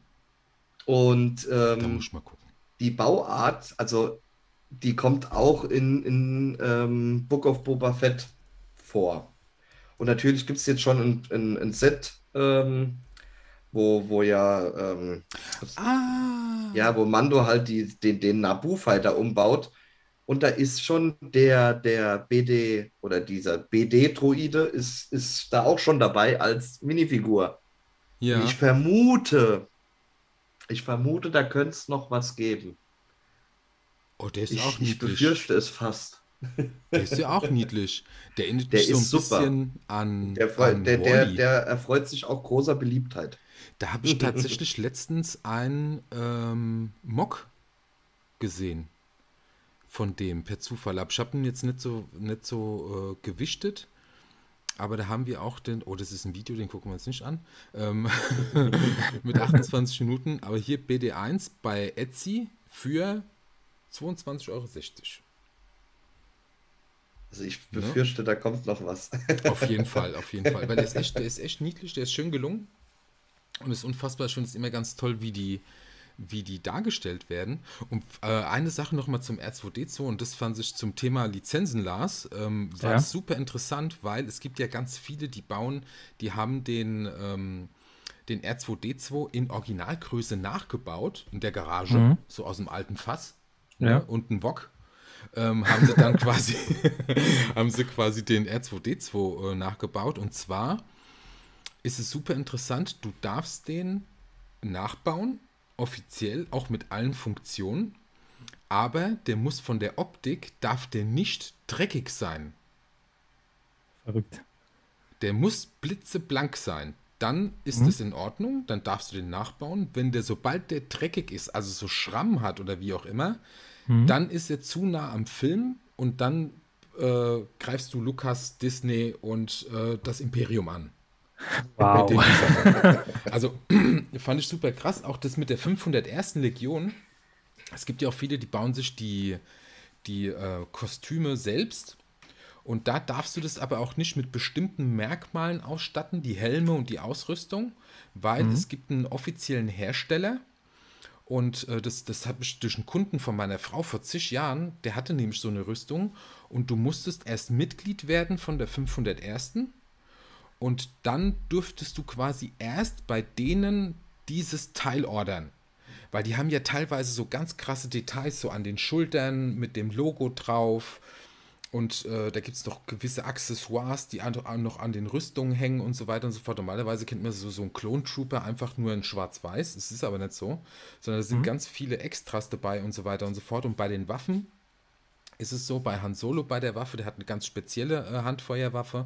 Und ähm, die Bauart, also die kommt auch in, in ähm, Book of Boba Fett vor. Und natürlich gibt es jetzt schon ein, ein, ein Set, ähm, wo, wo ja, ähm, Ah. ja, wo Mando halt die, den, den Naboo-Fighter umbaut. Und da ist schon der, der BD oder dieser BD-Droide ist, ist da auch schon dabei als Minifigur. Ja. Ich vermute, ich vermute, da könnte es noch was geben. Oh, der ist Ich, auch ich niedlich. befürchte es fast. Der ist ja auch niedlich. Der erinnert Der mich so ein super. bisschen an, Der, freu- an der, der, der erfreut sich auch großer Beliebtheit. Da habe ich tatsächlich letztens einen ähm, Mock gesehen von dem per Zufall. Ich habe ihn jetzt nicht so, nicht so äh, gewichtet. Aber da haben wir auch den, oh, das ist ein Video, den gucken wir uns nicht an, ähm, <laughs> mit 28 Minuten. Aber hier BD1 bei Etsy für 22,60 Euro. Also ich Ne? befürchte, da kommt noch was. <laughs> Auf jeden Fall, auf jeden Fall. Weil der ist echt, der ist echt niedlich, der ist schön gelungen. Und ist unfassbar schön. Es ist immer ganz toll, wie die, wie die dargestellt werden. Und äh, eine Sache nochmal zum R2D2, und das fand ich zum Thema Lizenzen las, ähm, war Ja. super interessant, weil es gibt ja ganz viele, die bauen, die haben den, ähm, den R2D2 in Originalgröße nachgebaut in der Garage, Mhm. so aus dem alten Fass. Ja. Ne, und ein Wok. Ähm, haben sie dann <laughs> quasi, haben sie quasi den R2D2 äh, nachgebaut. Und zwar ist es super interessant, du darfst den nachbauen, offiziell, auch mit allen Funktionen, aber der muss von der Optik, darf der nicht dreckig sein. Verrückt. Der muss blitzeblank sein. Dann ist es in Ordnung, dann darfst du den nachbauen. Wenn der, sobald der dreckig ist, also so Schramm hat oder wie auch immer, dann ist er zu nah am Film und dann äh, greifst du Lukas, Disney und äh, das Imperium an. <laughs> Wow. Also <clears throat> fand ich super krass. Auch das mit der 501. Legion. Es gibt ja auch viele, die bauen sich die, die äh, Kostüme selbst. Und da darfst du das aber auch nicht mit bestimmten Merkmalen ausstatten, die Helme und die Ausrüstung, weil mhm. es gibt einen offiziellen Hersteller. Und äh, das, das habe ich durch einen Kunden von meiner Frau vor zig Jahren, der hatte nämlich so eine Rüstung. Und du musstest erst Mitglied werden von der 501. Und dann dürftest du quasi erst bei denen dieses Teil ordern. Weil die haben ja teilweise so ganz krasse Details, so an den Schultern mit dem Logo drauf. Und äh, da gibt es noch gewisse Accessoires, die an, noch an den Rüstungen hängen und so weiter und so fort. Normalerweise kennt man so, so einen Clone Trooper einfach nur in Schwarz-Weiß. Es ist aber nicht so, sondern es sind mhm. ganz viele Extras dabei und so weiter und so fort. Und bei den Waffen ist es so, bei Han Solo bei der Waffe, der hat eine ganz spezielle äh, Handfeuerwaffe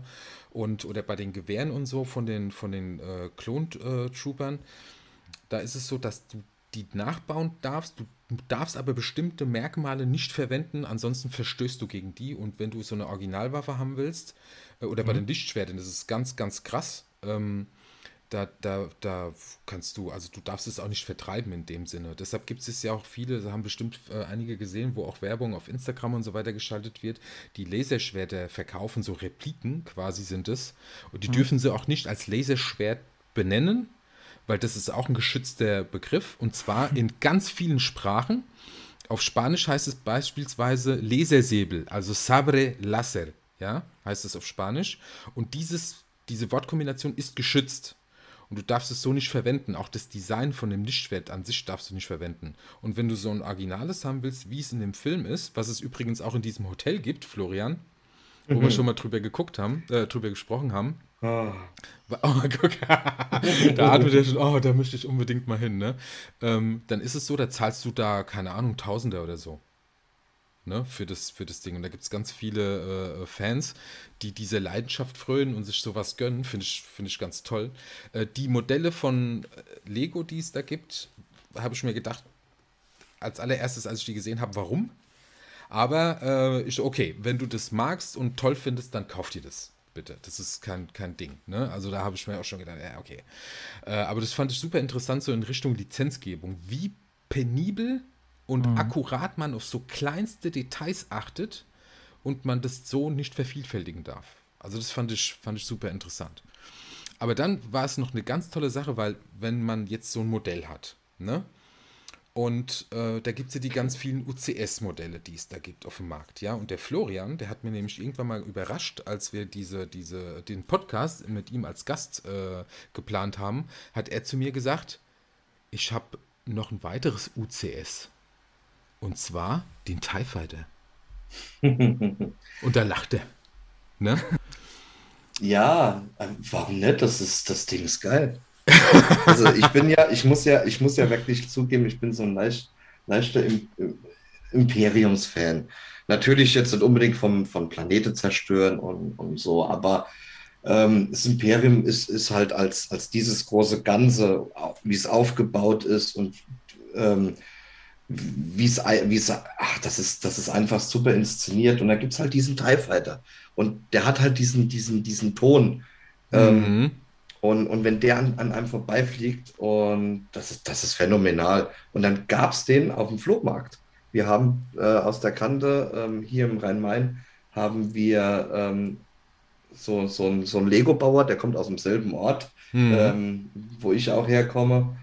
und oder bei den Gewehren und so von den, von den äh, Clone-Troopern, da ist es so, dass du die nachbauen darfst. Du darfst aber bestimmte Merkmale nicht verwenden, ansonsten verstößt du gegen die. Und wenn du so eine Originalwaffe haben willst, äh, oder bei mhm. den Lichtschwertern, das ist ganz, ganz krass. Ähm, da, da, da kannst du, also du darfst es auch nicht vertreiben in dem Sinne. Deshalb gibt es ja auch viele, da haben bestimmt äh, einige gesehen, wo auch Werbung auf Instagram und so weiter geschaltet wird, die Laserschwerter verkaufen, so Repliken quasi sind es. Und die mhm. dürfen sie auch nicht als Laserschwert benennen, weil das ist auch ein geschützter Begriff und zwar in ganz vielen Sprachen. Auf Spanisch heißt es beispielsweise Lasersäbel, also Sabre Láser, ja, heißt es auf Spanisch. Und dieses, diese Wortkombination ist geschützt. Und du darfst es so nicht verwenden. Auch das Design von dem Lichtschwert an sich darfst du nicht verwenden. Und wenn du so ein Originales haben willst, wie es in dem Film ist, was es übrigens auch in diesem Hotel gibt, Florian, wo mhm. wir schon mal drüber geguckt haben, äh, drüber gesprochen haben, Oh. oh guck. <laughs> da atmet er schon, oh, da möchte ich unbedingt mal hin, ne? Ähm, dann ist es so, da zahlst du da, keine Ahnung, Tausender oder so. Ne, für, das, für das Ding. Und da gibt es ganz viele äh, Fans, die diese Leidenschaft frönen und sich sowas gönnen. Finde ich, find ich ganz toll. Äh, die Modelle von äh, Lego, die es da gibt, habe ich mir gedacht, als allererstes, als ich die gesehen habe, warum? Aber äh, ich, okay, wenn du das magst und toll findest, dann kauf dir das bitte. Das ist kein, kein Ding. Ne? Also da habe ich mir auch schon gedacht, ja, okay. Äh, aber das fand ich super interessant, so in Richtung Lizenzgebung. Wie penibel und mhm. akkurat man auf so kleinste Details achtet und man das so nicht vervielfältigen darf. Also das fand ich, fand ich super interessant. Aber dann war es noch eine ganz tolle Sache, weil wenn man jetzt so ein Modell hat, ne? Und äh, da gibt es ja die ganz vielen UCS-Modelle, die es da gibt auf dem Markt. Ja, und der Florian, der hat mir nämlich irgendwann mal überrascht, als wir diese, diese, den Podcast mit ihm als Gast äh, geplant haben, hat er zu mir gesagt, ich habe noch ein weiteres UCS. Und zwar den TIE Fighter. <laughs> und da lacht er. Ne? Ja, äh, warum nicht? Das, ist, das Ding ist geil. Also ich bin ja, ich muss ja, ich muss ja wirklich zugeben, ich bin so ein leicht, leichter Imperiums-Fan. Natürlich jetzt nicht unbedingt vom, von Planete zerstören und, und so, aber ähm, das Imperium ist, ist halt als, als dieses große Ganze, wie es aufgebaut ist und ähm, wie es, wie es, ach, das ist, das ist einfach super inszeniert. Und da gibt es halt diesen TIE Fighter. Und der hat halt diesen, diesen, diesen Ton. Ähm, mhm. Und, und wenn der an, an einem vorbeifliegt, und das ist, das ist phänomenal. Und dann gab es den auf dem Flohmarkt. Wir haben äh, aus der Kante ähm, hier im Rhein-Main haben wir ähm, so, so, ein, so einen Lego-Bauer, der kommt aus demselben Ort, mhm. ähm, wo ich auch herkomme.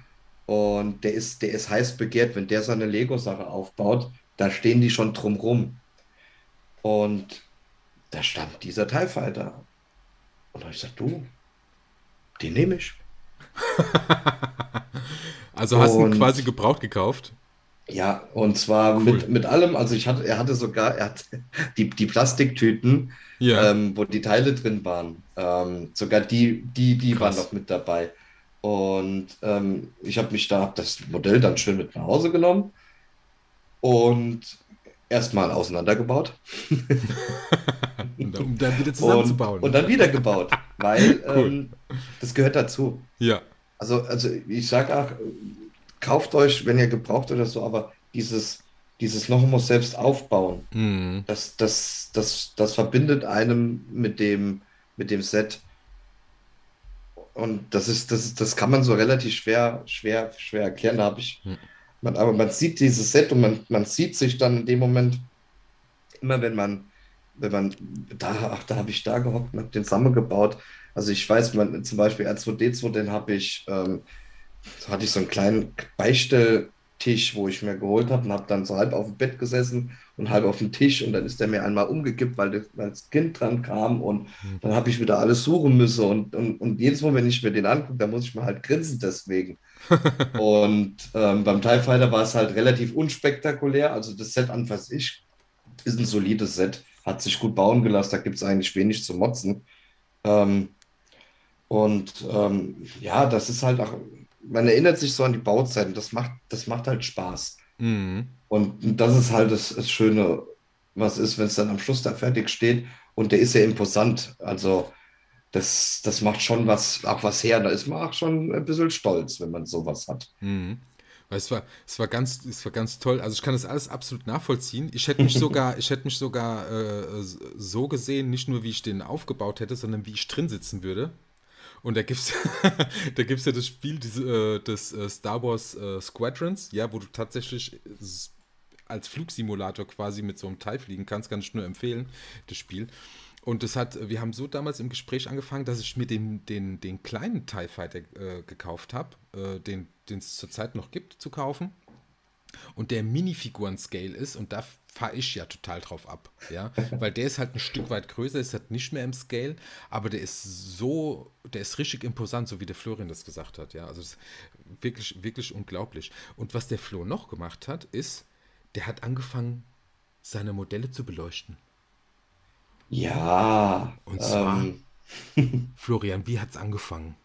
Und der ist, der ist heiß begehrt, wenn der seine Lego-Sache aufbaut, da stehen die schon drumrum. Und da stand dieser TIE Fighter. Und da habe ich gesagt, du, den nehme ich. <laughs> also hast du ihn quasi gebraucht gekauft? Ja, und zwar cool. mit, mit allem, also ich hatte, er hatte sogar, er hat <laughs> die, die Plastiktüten, ja. ähm, wo die Teile drin waren. Ähm, sogar die, die, die waren noch mit dabei. Und ähm, ich habe mich da, hab das Modell dann schön mit nach Hause genommen und erstmal auseinandergebaut. <laughs> um dann wieder zusammenzubauen. Und, und dann wieder gebaut, weil <laughs> cool. ähm, das gehört dazu. Ja. Also, also ich sage auch, kauft euch, wenn ihr gebraucht oder so, aber dieses, dieses nochmal selbst aufbauen, mhm. das, das, das, das verbindet einem mit dem, mit dem Set. Und das ist, das, das kann man so relativ schwer, schwer, schwer erklären. Habe ich, mhm. man, aber man sieht dieses Set und man, man sieht sich dann in dem Moment immer wenn man, wenn man, da, ach, da habe ich da gehockt und habe den zusammengebaut. Also ich weiß, man, zum Beispiel R2D2, den habe ich, ähm, so hatte ich so einen kleinen Beistelltisch, wo ich mir geholt habe und habe dann so halb auf dem Bett gesessen und halb auf dem Tisch und dann ist der mir einmal umgekippt, weil das, Kind dran kam und mhm. dann habe ich wieder alles suchen müssen und, und, und jedes Mal, wenn ich mir den angucke, dann muss ich mal halt grinsen deswegen. <laughs> und ähm, beim TIE Fighter war es halt relativ unspektakulär, also das Set an für sich ist ein solides Set, hat sich gut bauen gelassen, da gibt es eigentlich wenig zu motzen. Ähm, und ähm, ja, das ist halt auch, man erinnert sich so an die Bauzeiten, das macht, das macht halt Spaß. Mhm. Und das ist halt das, das Schöne, was ist, wenn es dann am Schluss da fertig steht und der ist ja imposant. Also das, das macht schon was, auch was her. Da ist man auch schon ein bisschen stolz, wenn man sowas hat. Mhm. Weil es war, es war ganz, es war ganz toll. Also ich kann das alles absolut nachvollziehen. Ich hätte mich sogar, ich hätte mich sogar äh, so gesehen, nicht nur wie ich den aufgebaut hätte, sondern wie ich drin sitzen würde. Und da gibt es <laughs> da gibt's ja das Spiel diese, äh, des äh, Star Wars äh, Squadrons, ja, wo du tatsächlich als Flugsimulator quasi mit so einem Teil fliegen kannst, kann ich nur empfehlen, das Spiel. Und das hat, wir haben so damals im Gespräch angefangen, dass ich mir den, den, den kleinen TIE Fighter äh, gekauft habe, äh, den es zurzeit noch gibt, zu kaufen. Und der Minifiguren-Scale ist, und da fahre ich ja total drauf ab, ja, <laughs> weil der ist halt ein Stück weit größer, ist halt nicht mehr im Scale, aber der ist so, der ist richtig imposant, so wie der Florian das gesagt hat, ja, also das ist wirklich, wirklich unglaublich. Und was der Flo noch gemacht hat, ist, der hat angefangen, seine Modelle zu beleuchten. Ja. Und zwar, ähm, <laughs> Florian, wie hat es angefangen?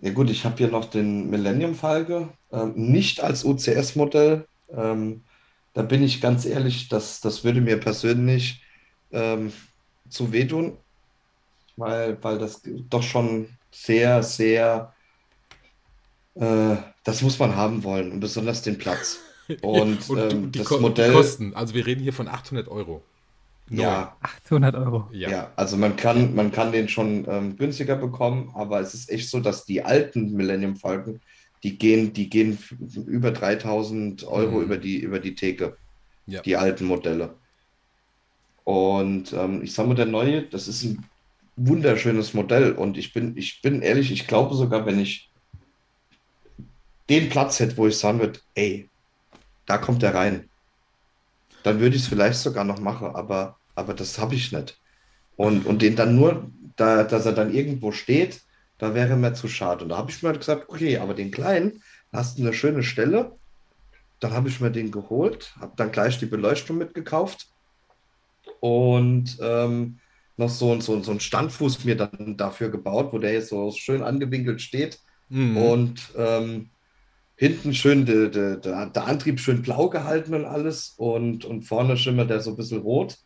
Ja gut, ich habe hier noch den Millennium Falke, ähm, nicht als OCS-Modell. Ähm, da bin ich ganz ehrlich, das, das würde mir persönlich ähm, zu wehtun, weil, weil das doch schon sehr, sehr, äh, das muss man haben wollen und besonders den Platz. <laughs> Und, und ähm, die, das Modell. Die Kosten, also wir reden hier von 800 Euro. Ja. 800 Euro. Ja. ja, also man kann, man kann den schon ähm, günstiger bekommen, aber es ist echt so, dass die alten Millennium Falcon, die gehen, die gehen über 3000 Euro mhm. über, die, über die Theke. Ja. Die alten Modelle. Und ähm, ich sage mal, der neue, das ist ein wunderschönes Modell. Und ich bin, ich bin ehrlich, ich glaube sogar, wenn ich den Platz hätte, wo ich sagen würde, ey, da kommt er rein, dann würde ich es vielleicht sogar noch machen, aber aber das habe ich nicht. Und, und den dann nur, da, dass er dann irgendwo steht, da wäre mir zu schade. Und da habe ich mir halt gesagt, okay, aber den kleinen hast du eine schöne Stelle. Dann habe ich mir den geholt, habe dann gleich die Beleuchtung mitgekauft und ähm, noch so, so, so einen Standfuß mir dann dafür gebaut, wo der jetzt so schön angewinkelt steht. Mhm. Und ähm, hinten schön de, de, de, der Antrieb schön blau gehalten und alles und, und vorne schimmert der so ein bisschen rot.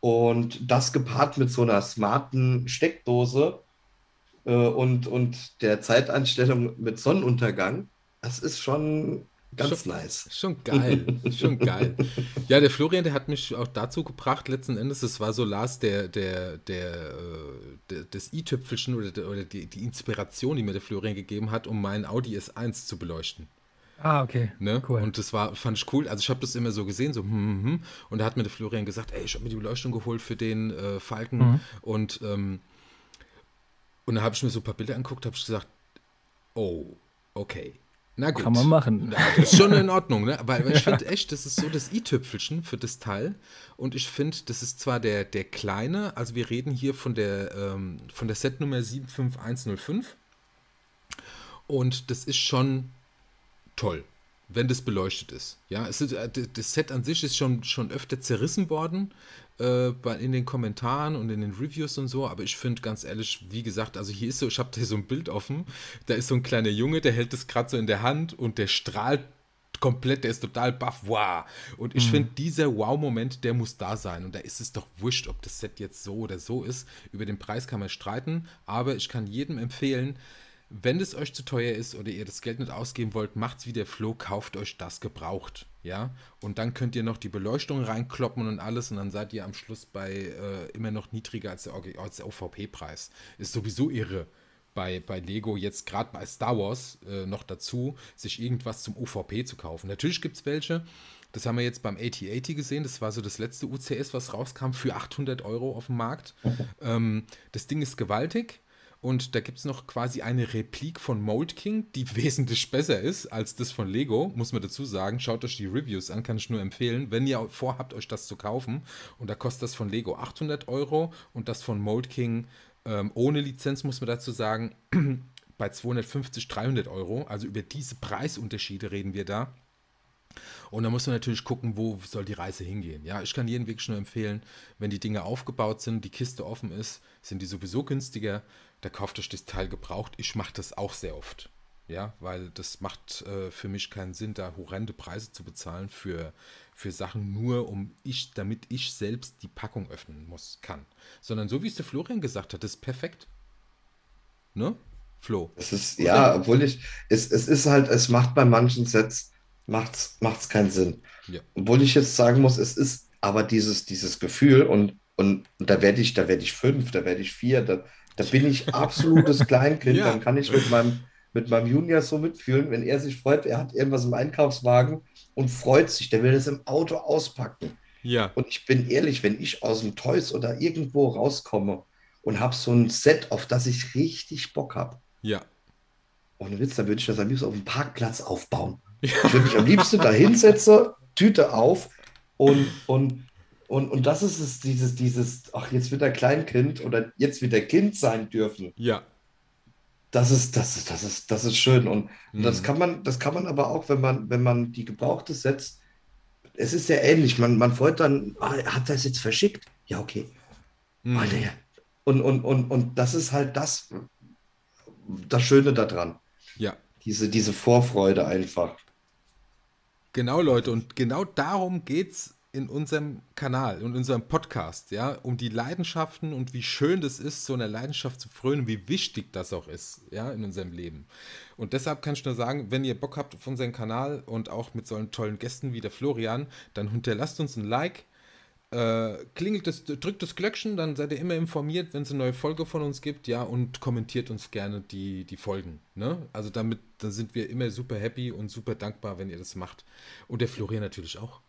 Und das gepaart mit so einer smarten Steckdose äh, und, und der Zeitanstellung mit Sonnenuntergang, das ist schon ganz schon, nice. Schon geil, <laughs> schon geil. Ja, der Florian, der hat mich auch dazu gebracht, letzten Endes, es war so Lars, der, der, der, äh, der das i-Tüpfelchen oder, der, oder die, die Inspiration, die mir der Florian gegeben hat, um meinen Audi S1 zu beleuchten. Ah, okay. Ne? Cool. Und das war, fand ich cool. Also ich habe das immer so gesehen, so hm, hm, hm. Und da hat mir der Florian gesagt, ey, ich habe mir die Beleuchtung geholt für den äh, Falken. Mhm. Und, ähm, und da habe ich mir so ein paar Bilder angeguckt, habe ich gesagt, oh, okay. Na gut. Kann man machen. Das ist schon in Ordnung, ne? Weil, weil ich finde <laughs> echt, das ist so das i-Tüpfelchen für das Teil. Und ich finde, das ist zwar der, der kleine, also wir reden hier von der, ähm, von der Setnummer 75105. Und das ist schon toll, wenn das beleuchtet ist. Ja, es ist, äh, das Set an sich ist schon, schon öfter zerrissen worden äh, in den Kommentaren und in den Reviews und so, aber ich finde ganz ehrlich, wie gesagt, also hier ist so, ich habe hier so ein Bild offen, da ist so ein kleiner Junge, der hält das gerade so in der Hand und der strahlt komplett, der ist total baff, wow. Und ich mhm. finde, dieser Wow-Moment, der muss da sein. Und da ist es doch wurscht, ob das Set jetzt so oder so ist. Über den Preis kann man streiten, aber ich kann jedem empfehlen, wenn es euch zu teuer ist oder ihr das Geld nicht ausgeben wollt, macht's wie der Flo, kauft euch das gebraucht. Ja, und dann könnt ihr noch die Beleuchtung reinkloppen und alles und dann seid ihr am Schluss bei äh, immer noch niedriger als der, als der OVP-Preis. Ist sowieso irre bei, bei Lego jetzt gerade bei Star Wars äh, noch dazu, sich irgendwas zum OVP zu kaufen. Natürlich gibt es welche, Das haben wir jetzt beim AT-80 gesehen. Das war so das letzte UCS, was rauskam für 800 Euro auf dem Markt. ähm, das Ding ist gewaltig. Und da gibt es noch quasi eine Replik von Mold King, die <laughs> wesentlich besser ist als das von Lego, muss man dazu sagen. Schaut euch die Reviews an, kann ich nur empfehlen, wenn ihr vorhabt, euch das zu kaufen. Und da kostet das von Lego 800 Euro und das von Mold King ähm, ohne Lizenz, muss man dazu sagen, <clears throat> bei 250, 300 Euro. Also über diese Preisunterschiede reden wir da. Und da muss man natürlich gucken, wo soll die Reise hingehen. Ja, ich kann jeden wirklich nur empfehlen, wenn die Dinge aufgebaut sind, die Kiste offen ist, sind die sowieso günstiger. Da kauft euch das Teil gebraucht. Ich mache das auch sehr oft. Ja, weil das macht äh, für mich keinen Sinn, da horrende Preise zu bezahlen für, für Sachen nur, um ich, damit ich selbst die Packung öffnen muss, kann. Sondern so wie es der Florian gesagt hat, das ist perfekt. Ne? Flo. Es ist, ja, obwohl ich, es, es ist halt, es macht bei manchen Sets, macht's, macht's keinen Sinn. Ja. Obwohl ich jetzt sagen muss, es ist aber dieses, dieses Gefühl und, und, und da werde ich, da werde ich fünf, da werde ich vier, da, da bin ich absolutes <laughs> Kleinkind, Ja. dann kann ich mit meinem, mit meinem Junior so mitfühlen, wenn er sich freut, er hat irgendwas im Einkaufswagen und freut sich, der will das im Auto auspacken. Ja. Und ich bin ehrlich, wenn ich aus dem Toys oder irgendwo rauskomme und habe so ein Set, auf das ich richtig Bock habe, Ja. ohne Witz, dann würde ich das am liebsten auf dem Parkplatz aufbauen. Ich würde mich am liebsten da hinsetzen, Tüte auf und, und, und, und das ist es, dieses, dieses, ach, jetzt wird er Kleinkind oder jetzt wird er Kind sein dürfen. Ja. Das ist, das ist, das ist, das ist schön. Und, und das Mhm. kann man, das kann man aber auch, wenn man, wenn man die gebrauchte Sets, es ist ja ähnlich. Man, man freut dann, ah, hat er es jetzt verschickt? Ja, okay. Mhm. Und, und, und, und das ist halt das, das Schöne daran. Ja. Diese, diese Vorfreude einfach. Genau, Leute, und genau darum geht es in unserem Kanal, in unserem Podcast, ja, um die Leidenschaften und wie schön das ist, so einer Leidenschaft zu frönen, wie wichtig das auch ist, ja, in unserem Leben. Und deshalb kann ich nur sagen, wenn ihr Bock habt auf unseren Kanal und auch mit so tollen Gästen wie der Florian, dann hinterlasst uns ein Like, äh, klingelt das, drückt das Glöckchen, dann seid ihr immer informiert, wenn es eine neue Folge von uns gibt, ja, und kommentiert uns gerne die, die Folgen, ne? Also damit, dann sind wir immer super happy und super dankbar, wenn ihr das macht. Und der Florian natürlich auch.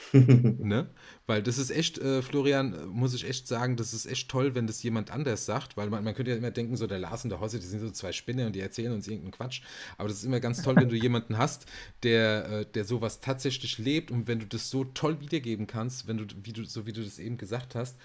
<laughs> ne? Weil das ist echt, äh, Florian, äh, muss ich echt sagen, das ist echt toll, wenn das jemand anders sagt, weil man, man könnte ja immer denken, so der Lars und der Hosse, die sind so zwei Spinner und die erzählen uns irgendeinen Quatsch. Aber das ist immer ganz toll, wenn du <laughs> jemanden hast, der, äh, der sowas tatsächlich lebt und wenn du das so toll wiedergeben kannst, wenn du, wie du, so wie du das eben gesagt hast.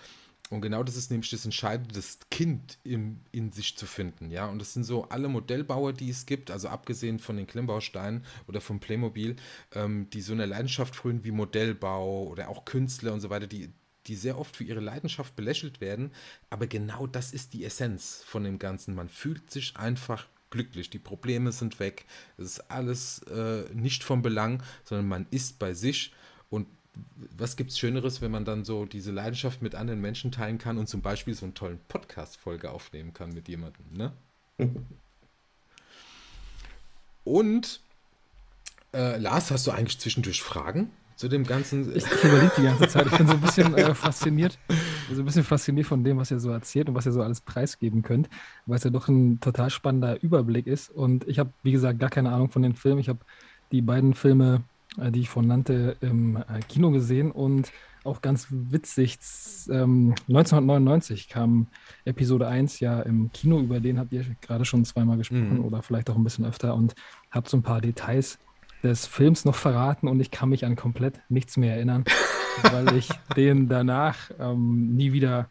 Und genau das ist nämlich das Entscheidende, das Kind im, in sich zu finden, ja. Und das sind so alle Modellbauer, die es gibt, also abgesehen von den Klemmbausteinen oder vom Playmobil, ähm, die so eine Leidenschaft frühen wie Modellbau oder auch Künstler und so weiter, die, die sehr oft für ihre Leidenschaft belächelt werden. Aber genau das ist die Essenz von dem Ganzen. Man fühlt sich einfach glücklich. Die Probleme sind weg. Es ist alles äh, nicht vom Belang, sondern man ist bei sich und was gibt es Schöneres, wenn man dann so diese Leidenschaft mit anderen Menschen teilen kann und zum Beispiel so einen tollen Podcast-Folge aufnehmen kann mit jemandem, ne? Und äh, Lars, hast du eigentlich zwischendurch Fragen zu dem ganzen? Ich, ich überlege die ganze Zeit. Ich bin so ein bisschen äh, fasziniert, so ein bisschen fasziniert von dem, was ihr so erzählt und was ihr so alles preisgeben könnt, weil es ja doch ein total spannender Überblick ist. Und ich habe, wie gesagt, gar keine Ahnung von den Filmen. Ich habe die beiden Filme, die ich vorhin nannte, im äh, Kino gesehen und auch ganz witzig, z- ähm, 1999 kam Episode 1 ja im Kino, über den habt ihr gerade schon zweimal gesprochen Mhm. oder vielleicht auch ein bisschen öfter und habt so ein paar Details des Films noch verraten und ich kann mich an komplett nichts mehr erinnern, <laughs> weil ich den danach ähm, nie wieder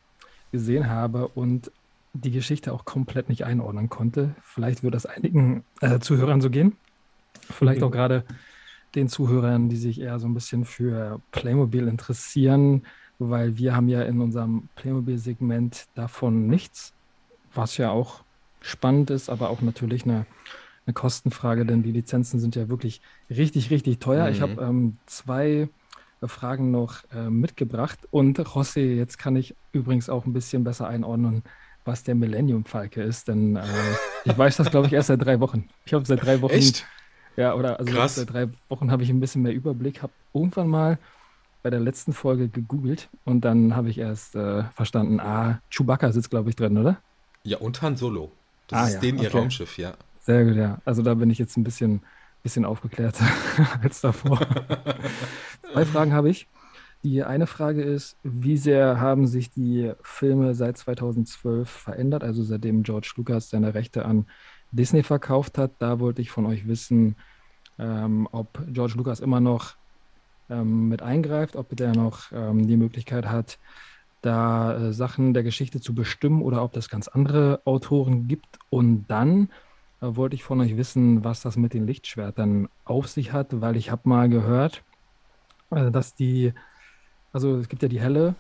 gesehen habe und die Geschichte auch komplett nicht einordnen konnte. Vielleicht wird das einigen äh, Zuhörern so gehen. Vielleicht auch gerade den Zuhörern, die sich eher so ein bisschen für Playmobil interessieren, weil wir haben ja in unserem Playmobil-Segment davon nichts, was ja auch spannend ist, aber auch natürlich eine, eine Kostenfrage, denn die Lizenzen sind ja wirklich richtig, richtig teuer. Ich Mhm. habe ähm, zwei äh, Fragen noch äh, mitgebracht und José, jetzt kann ich übrigens auch ein bisschen besser einordnen, was der Millennium Falke ist, denn äh, ich weiß das, glaube ich, erst seit drei Wochen. Ich habe seit drei Wochen Echt? Ja, oder also Krass. seit drei Wochen habe ich ein bisschen mehr Überblick, habe irgendwann mal bei der letzten Folge gegoogelt und dann habe ich erst äh, verstanden, ah, Chewbacca sitzt, glaube ich, drin, oder? Ja, und Han Solo. Das Ah, ist ja, denen ihr okay. Raumschiff, ja. Sehr gut, ja. Also da bin ich jetzt ein bisschen, bisschen aufgeklärter <laughs> als davor. <laughs> Zwei Fragen habe ich. Die eine Frage ist, wie sehr haben sich die Filme seit 2012 verändert, also seitdem George Lucas seine Rechte an Disney verkauft hat? Da wollte ich von euch wissen, ähm, ob George Lucas immer noch ähm, mit eingreift, ob der noch ähm, die Möglichkeit hat, da äh, Sachen der Geschichte zu bestimmen oder ob das ganz andere Autoren gibt. Und dann äh, wollte ich von euch wissen, was das mit den Lichtschwertern auf sich hat, weil ich habe mal gehört, äh, dass die, also es gibt ja die helle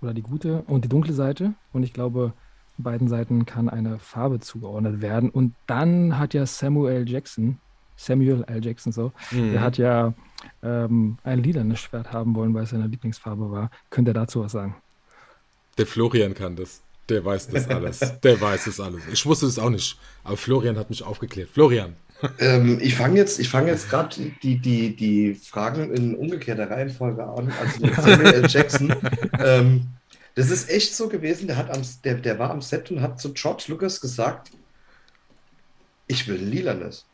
oder die gute und die dunkle Seite und ich glaube, beiden Seiten kann eine Farbe zugeordnet werden. Und dann hat ja Samuel Jackson, Samuel L. Jackson so, mhm. der hat ja ähm, ein lilanes Schwert haben wollen, weil es seine Lieblingsfarbe war. Könnt ihr dazu was sagen? Der Florian kann das. Der weiß das alles. Der weiß das alles. Ich wusste es auch nicht. Aber Florian hat mich aufgeklärt. Florian. Ähm, ich fange jetzt, fang jetzt gerade die, die, die Fragen in umgekehrter Reihenfolge an. Also <laughs> Samuel L. Jackson. Ähm, das ist echt so gewesen. Der, hat am, der, der war am Set und hat zu George Lucas gesagt: Ich will ein lilanes.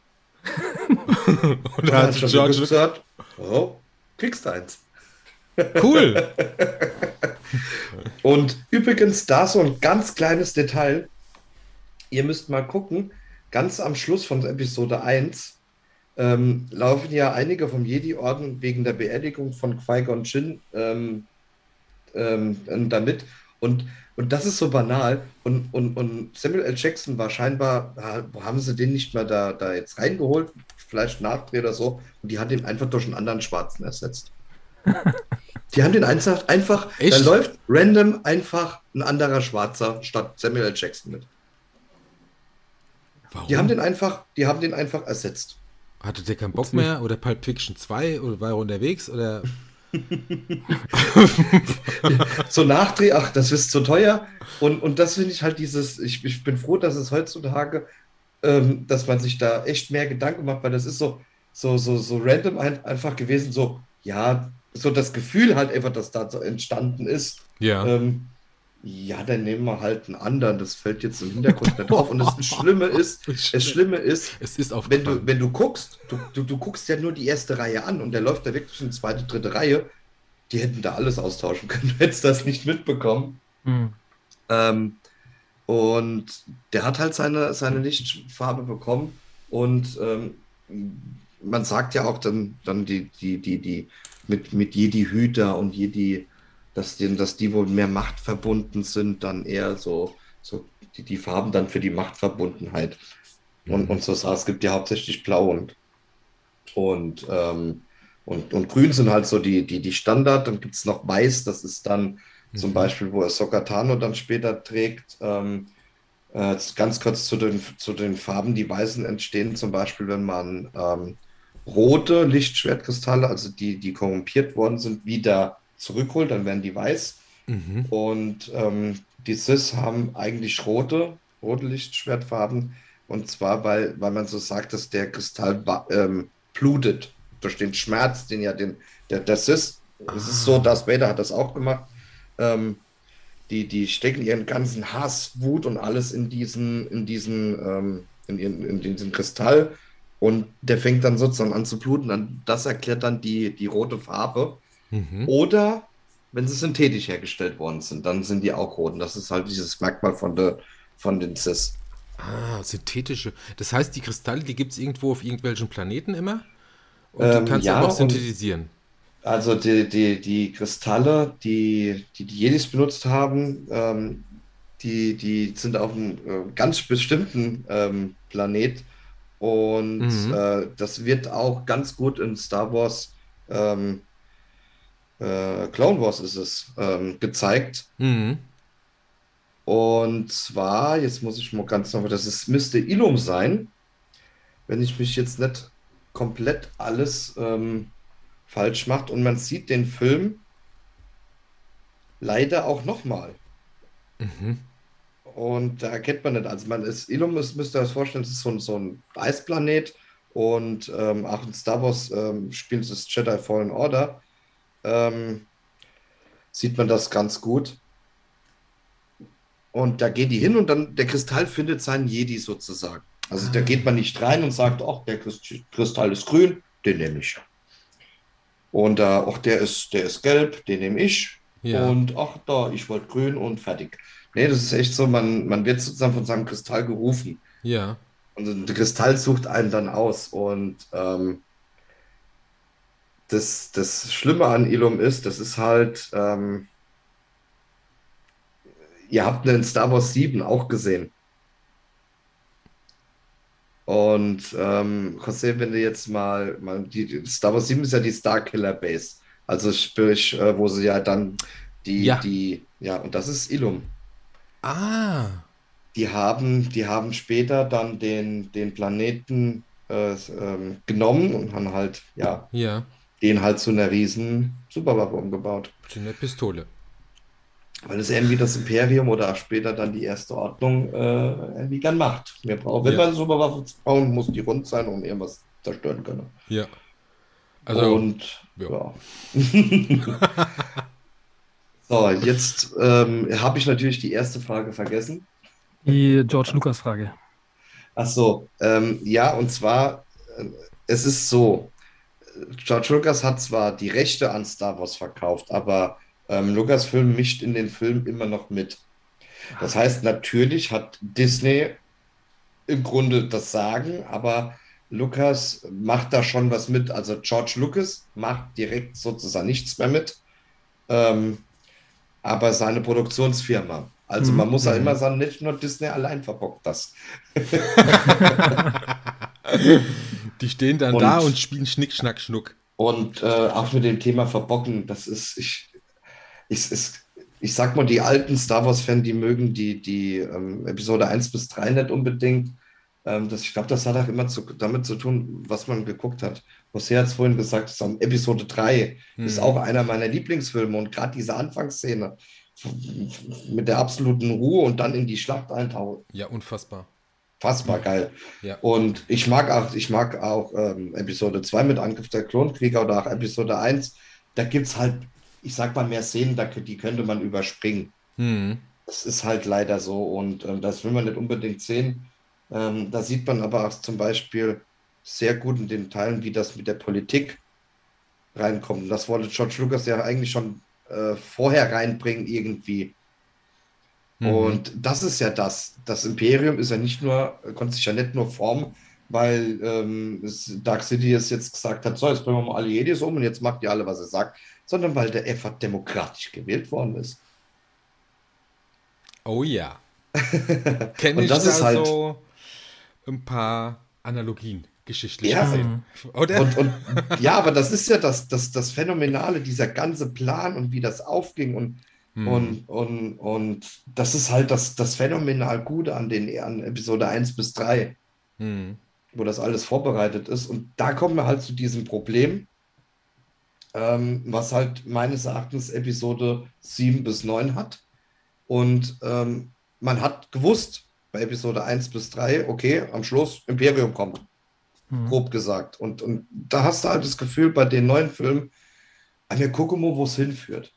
<laughs> und da hat George Lucas gesagt: Oh, kriegst du eins. Cool. <laughs> Und übrigens, da so ein ganz kleines Detail. Ihr müsst mal gucken, ganz am Schluss von Episode 1 ähm, laufen ja einige vom Jedi-Orden wegen der Beerdigung von Qui-Gon Jinn ähm, ähm, damit. Und, und das ist so banal. Und, und, und Samuel L. Jackson war scheinbar, haben sie den nicht mehr da, da jetzt reingeholt? Vielleicht Nachdreh oder so. Und die hat ihn einfach durch einen anderen Schwarzen ersetzt. <laughs> Die haben den einfach, einfach da läuft random einfach ein anderer Schwarzer statt Samuel L. Jackson mit. Warum? Die haben den einfach, die haben den einfach ersetzt. Hatte der keinen Bock mehr oder Pulp Fiction 2 oder war er unterwegs oder? <laughs> so Nachdreh, ach, das ist zu teuer. Und, und das finde ich halt dieses, ich, ich bin froh, dass es heutzutage, ähm, dass man sich da echt mehr Gedanken macht, weil das ist so, so, so, so random ein, einfach gewesen, so, ja, so das Gefühl halt einfach, dass da so entstanden ist. Ja. Ähm, ja, dann nehmen wir halt einen anderen. Das fällt jetzt im Hintergrund nicht drauf. Und das <laughs> Schlimme ist, das Schlimme ist, es ist wenn du, wenn du guckst, du, du, du guckst ja nur die erste Reihe an und der läuft da wirklich in zweite, dritte Reihe. Die hätten da alles austauschen können. Du <laughs> hättest das nicht mitbekommen. Mhm. Ähm, und der hat halt seine, seine Lichtfarbe bekommen. Und ähm, man sagt ja auch dann, dann die, die, die, die mit, mit Jedi-Hüter und Jedi, dass die, dass die wohl mehr Macht verbunden sind, dann eher so, so die, die Farben dann für die Machtverbundenheit. Und, mhm. und so sah es gibt ja hauptsächlich blau und, und, ähm, und, und grün sind halt so die, die, die Standard. Dann gibt es noch weiß, das ist dann mhm. zum Beispiel, wo er Sokatano dann später trägt. Ähm, äh, ganz kurz zu den, zu den Farben, die weißen entstehen, zum Beispiel, wenn man ähm, rote Lichtschwertkristalle, also die, die korrumpiert worden sind, wieder zurückholt, dann werden die weiß. Mhm. Und ähm, die Sis haben eigentlich rote, rote Lichtschwertfarben. Und zwar, weil, weil man so sagt, dass der Kristall ähm, blutet durch den Schmerz, den ja den, der, der Sis, es ah. ist so, dass Vader hat das auch gemacht, ähm, die, die stecken ihren ganzen Hass, Wut und alles in diesen, in diesen, ähm, in, in, in diesen Kristall und der fängt dann sozusagen an zu bluten. Und das erklärt dann die, die rote Farbe. Mhm. Oder wenn sie synthetisch hergestellt worden sind, dann sind die auch rot. Und das ist halt dieses Merkmal von, der, von den Cis. Ah, synthetische. Das heißt, die Kristalle, die gibt es irgendwo auf irgendwelchen Planeten immer? Und ähm, die kannst ja, du auch synthetisieren. Also die, die, die Kristalle, die, die die Jedis benutzt haben, ähm, die, die sind auf einem äh, ganz bestimmten ähm, Planet und mhm. äh, das wird auch ganz gut in Star Wars, ähm, äh, Clone Wars ist es, ähm, gezeigt. Mhm. Und zwar, jetzt muss ich mal ganz noch, das ist, müsste Ilum sein, wenn ich mich jetzt nicht komplett alles ähm, falsch macht. Und man sieht den Film leider auch nochmal. Mhm. Und da erkennt man nicht, also man ist, Ilum ist, müsst ihr euch vorstellen, das ist so, so ein Eisplanet und ähm, auch in Star Wars ähm, spielt das Jedi Fallen Order. Ähm, sieht man das ganz gut. Und da gehen die hin und dann der Kristall findet seinen Jedi sozusagen. Also ah. da geht man nicht rein und sagt, ach, der Kristall ist grün, den nehme ich. Und da, ach, der ist, der ist gelb, den nehme ich. Ja. Und ach, da, ich wollte grün und fertig. Nee, das ist echt so, man, man wird sozusagen von seinem Kristall gerufen. Ja. Und der Kristall sucht einen dann aus. Und ähm, das, das Schlimme an Ilum ist, das ist halt, ähm, ihr habt einen Star Wars 7 auch gesehen. Und ähm, José, wenn du jetzt mal, mal die, Star Wars 7 ist ja die Starkiller Base. Also sprich, äh, wo sie ja dann die, Ja. die, ja, und das ist Ilum. Ah. Die haben, die haben später dann den, den Planeten äh, ähm, genommen und haben halt, ja, Ja. Den halt zu einer riesen Superwaffe umgebaut. Zu einer Pistole. Weil es irgendwie das Imperium oder auch später dann die Erste Ordnung äh, irgendwie gern macht. Wir brauchen, wenn Ja. wir eine Superwaffe bauen, muss die rund sein und irgendwas zerstören können. Ja. Also, und ja. ja. <laughs> So, jetzt ähm, habe ich natürlich die erste Frage vergessen. Die George Lucas Frage. Ach so, ähm, ja, und zwar, äh, es ist so, George Lucas hat zwar die Rechte an Star Wars verkauft, aber ähm, Lucasfilm mischt in den Film immer noch mit. Das heißt, natürlich hat Disney im Grunde das Sagen, aber Lucas macht da schon was mit. Also George Lucas macht direkt sozusagen nichts mehr mit, ähm, aber seine Produktionsfirma. Also man Mhm. muss ja Mhm. immer sagen, nicht nur Disney allein verbockt das. <laughs> <laughs> die stehen dann Und- da und spielen Schnick, Schnack, Schnuck. Und äh, auch mit dem Thema Verbocken, das ist, ich, ich, ich, ich sag mal, die alten Star Wars-Fans, die mögen die, die ähm, Episode 1 bis 3 nicht unbedingt. Ähm, das, ich glaube, das hat auch immer zu, damit zu tun, was man geguckt hat. José hat es vorhin gesagt, so, Episode 3 ist Mhm. auch einer meiner Lieblingsfilme und gerade diese Anfangsszene mit der absoluten Ruhe und dann in die Schlacht eintauchen. Ja, unfassbar. Fassbar geil. Ja. Und ich mag auch, ich mag auch ähm, Episode 2 mit Angriff der Klonkrieger oder auch Episode 1. Da gibt es halt, ich sag mal, mehr Szenen, da, die könnte man überspringen. Hm. Das ist halt leider so und ähm, das will man nicht unbedingt sehen. Ähm, da sieht man aber auch zum Beispiel sehr gut in den Teilen, wie das mit der Politik reinkommt. Und Das wollte George Lucas ja eigentlich schon äh, vorher reinbringen irgendwie. Mhm. Und das ist ja das. Das Imperium ist ja nicht nur, konnte sich ja nicht nur formen, weil ähm, es Dark Sidious jetzt gesagt hat, so, jetzt bringen wir mal alle Jedis um und jetzt macht ihr alle, was er sagt, sondern weil der einfach demokratisch gewählt worden ist. Oh ja. <laughs> Kenne Und ich das da ist halt- so ein paar Analogien geschichtlich Ja. gesehen. Oder? Und, und ja, aber das ist ja das, das, das Phänomenale, dieser ganze Plan und wie das aufging und Hm. Und, und, und das ist halt das, das phänomenal Gute an den an Episode 1 bis 3, Hm. wo das alles vorbereitet ist. Und da kommen wir halt zu diesem Problem, ähm, was halt meines Erachtens Episode 7 bis 9 hat. Und ähm, man hat gewusst bei Episode 1 bis 3, okay, am Schluss Imperium kommt Mhm. grob gesagt. Und, und da hast du halt das Gefühl bei den neuen Filmen, wir gucken mal, wo es hinführt.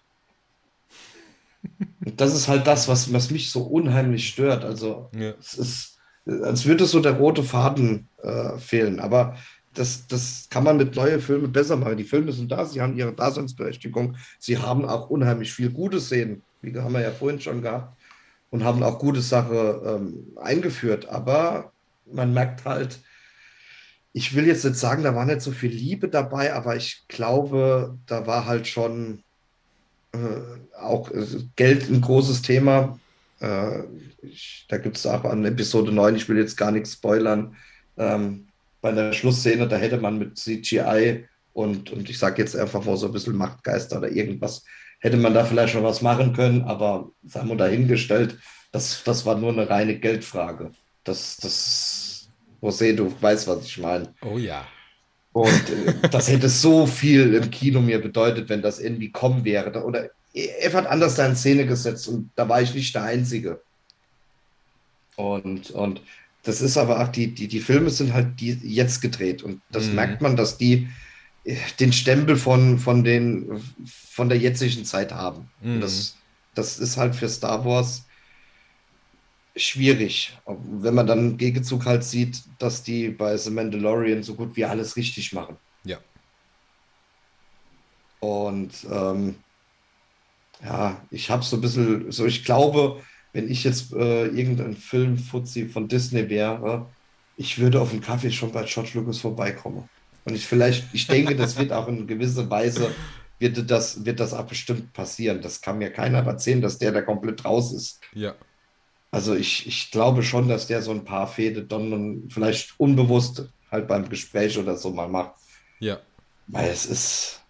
Und das ist halt das, was, was mich so unheimlich stört. Also Ja. es ist, als würde so der rote Faden äh, fehlen. Aber das, das kann man mit neuen Filmen besser machen. Die Filme sind da, sie haben ihre Daseinsberechtigung. Sie haben auch unheimlich viel gute Szenen, wie haben wir ja vorhin schon gehabt, und haben auch gute Sachen ähm, eingeführt. Aber man merkt halt, ich will jetzt nicht sagen, da war nicht so viel Liebe dabei, aber ich glaube, da war halt schon äh, auch äh, Geld ein großes Thema. Äh, ich, da gibt es auch an Episode 9, ich will jetzt gar nichts spoilern, ähm, bei der Schlussszene, da hätte man mit CGI und, und ich sage jetzt einfach mal so ein bisschen Machtgeister oder irgendwas, hätte man da vielleicht schon was machen können, aber das haben wir dahingestellt, das, das war nur eine reine Geldfrage. Das, das, José, du weißt, was ich meine. Oh ja. Und äh, das hätte so viel im Kino mir bedeutet, wenn das irgendwie kommen wäre. Oder er hat anders da in Szene gesetzt und da war ich nicht der Einzige. Und, und das ist aber auch, die, die, die Filme sind halt die jetzt gedreht und das Mhm. merkt man, dass die äh, den Stempel von, von, den, von der jetzigen Zeit haben. Mhm. Das, das ist halt für Star Wars schwierig. Wenn man dann Gegenzug halt sieht, dass die bei The Mandalorian so gut wie alles richtig machen. Ja. Und ähm, ja, ich habe so ein bisschen, so ich glaube, wenn ich jetzt äh, irgendein Film Fuzzi von Disney wäre, ich würde auf einen Kaffee schon bei George Lucas vorbeikommen. Und ich vielleicht, ich denke, das wird auch in gewisser Weise, wird das, wird das auch bestimmt passieren. Das kann mir keiner erzählen, dass der da komplett raus ist. Ja. Also ich, ich glaube schon, dass der so ein paar Fäde dann vielleicht unbewusst halt beim Gespräch oder so mal macht. Ja. Weil es ist,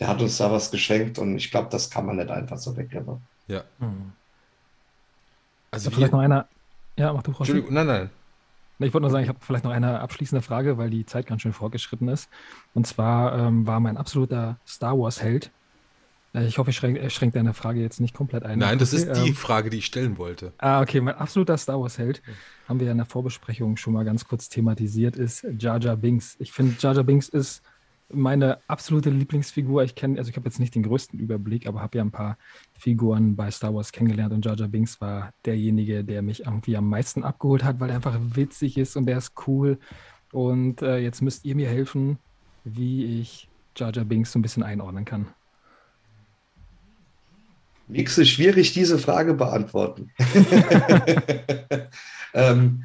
der hat uns da was geschenkt und ich glaube, das kann man nicht einfach so wegnehmen. Ja. Hm. Also vielleicht noch einer. Ja, mach du, Frau Entschuldigung, nein, nein. Ich wollte nur sagen, ich habe vielleicht noch eine abschließende Frage, weil die Zeit ganz schön fortgeschritten ist. Und zwar ähm, war mein absoluter Star Wars-Held. Äh, ich hoffe, ich schränke äh, schränk deine Frage jetzt nicht komplett ein. Nein, das ist Okay, die ähm, Frage, die ich stellen wollte. Ah, okay, mein absoluter Star Wars-Held, haben wir ja in der Vorbesprechung schon mal ganz kurz thematisiert, ist Jar Jar Binks. Ich finde, Jar Jar Binks ist meine absolute Lieblingsfigur. Ich kenne, also ich habe jetzt nicht den größten Überblick, aber habe ja ein paar Figuren bei Star Wars kennengelernt und Jar Jar Binks war derjenige, der mich irgendwie am meisten abgeholt hat, weil er einfach witzig ist und der ist cool. Und äh, jetzt müsst ihr mir helfen, wie ich Jar Jar Binks so ein bisschen einordnen kann. Mixe, schwierig diese Frage beantworten. <laughs> <laughs> ähm,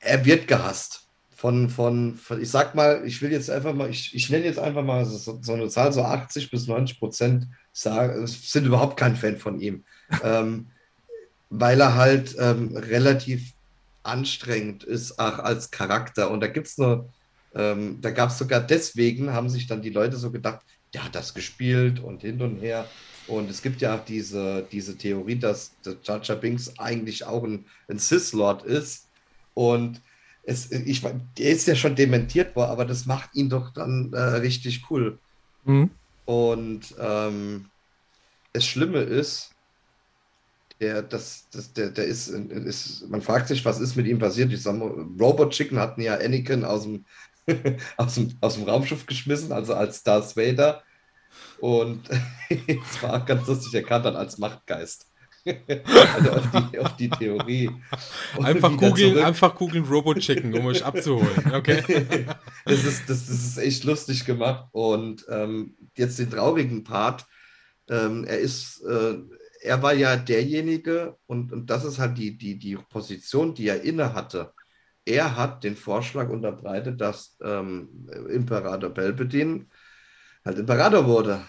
er wird gehasst. Von, von, von, ich sag mal, ich will jetzt einfach mal, ich, ich nenne jetzt einfach mal so, so eine Zahl, so 80 bis 90 Prozent sagen, sind überhaupt kein Fan von ihm. ähm, weil er halt ähm, relativ anstrengend ist, auch als Charakter. Und da gibt es nur, ähm, da gab es sogar deswegen, haben sich dann die Leute so gedacht, der hat das gespielt und hin und her. Und es gibt ja auch diese, diese Theorie, dass der Jar Binks eigentlich auch ein, ein Sith-Lord ist. Und es, ich, der ist ja schon dementiert worden, aber das macht ihn doch dann äh, richtig cool. Mhm. Und ähm, das Schlimme ist, der, das, das, der, der ist, ist, man fragt sich, was ist mit ihm passiert. Ich sag mal, Robot Chicken hatten ja Anakin aus dem, <laughs> aus dem, aus dem Raumschiff geschmissen, also als Darth Vader. Und <laughs> es war ganz lustig erkannt dann als Machtgeist. <laughs> also auf die, auf die Theorie. Und Einfach googeln, einfach googeln Robot Chicken, um euch abzuholen. Okay. <laughs> das, ist, das, das ist echt lustig gemacht. Und ähm, jetzt den traurigen Part. Ähm, er ist, äh, er war ja derjenige, und, und das ist halt die, die, die Position, die er inne hatte. Er hat den Vorschlag unterbreitet, dass ähm, Imperator Palpatine halt Imperator wurde.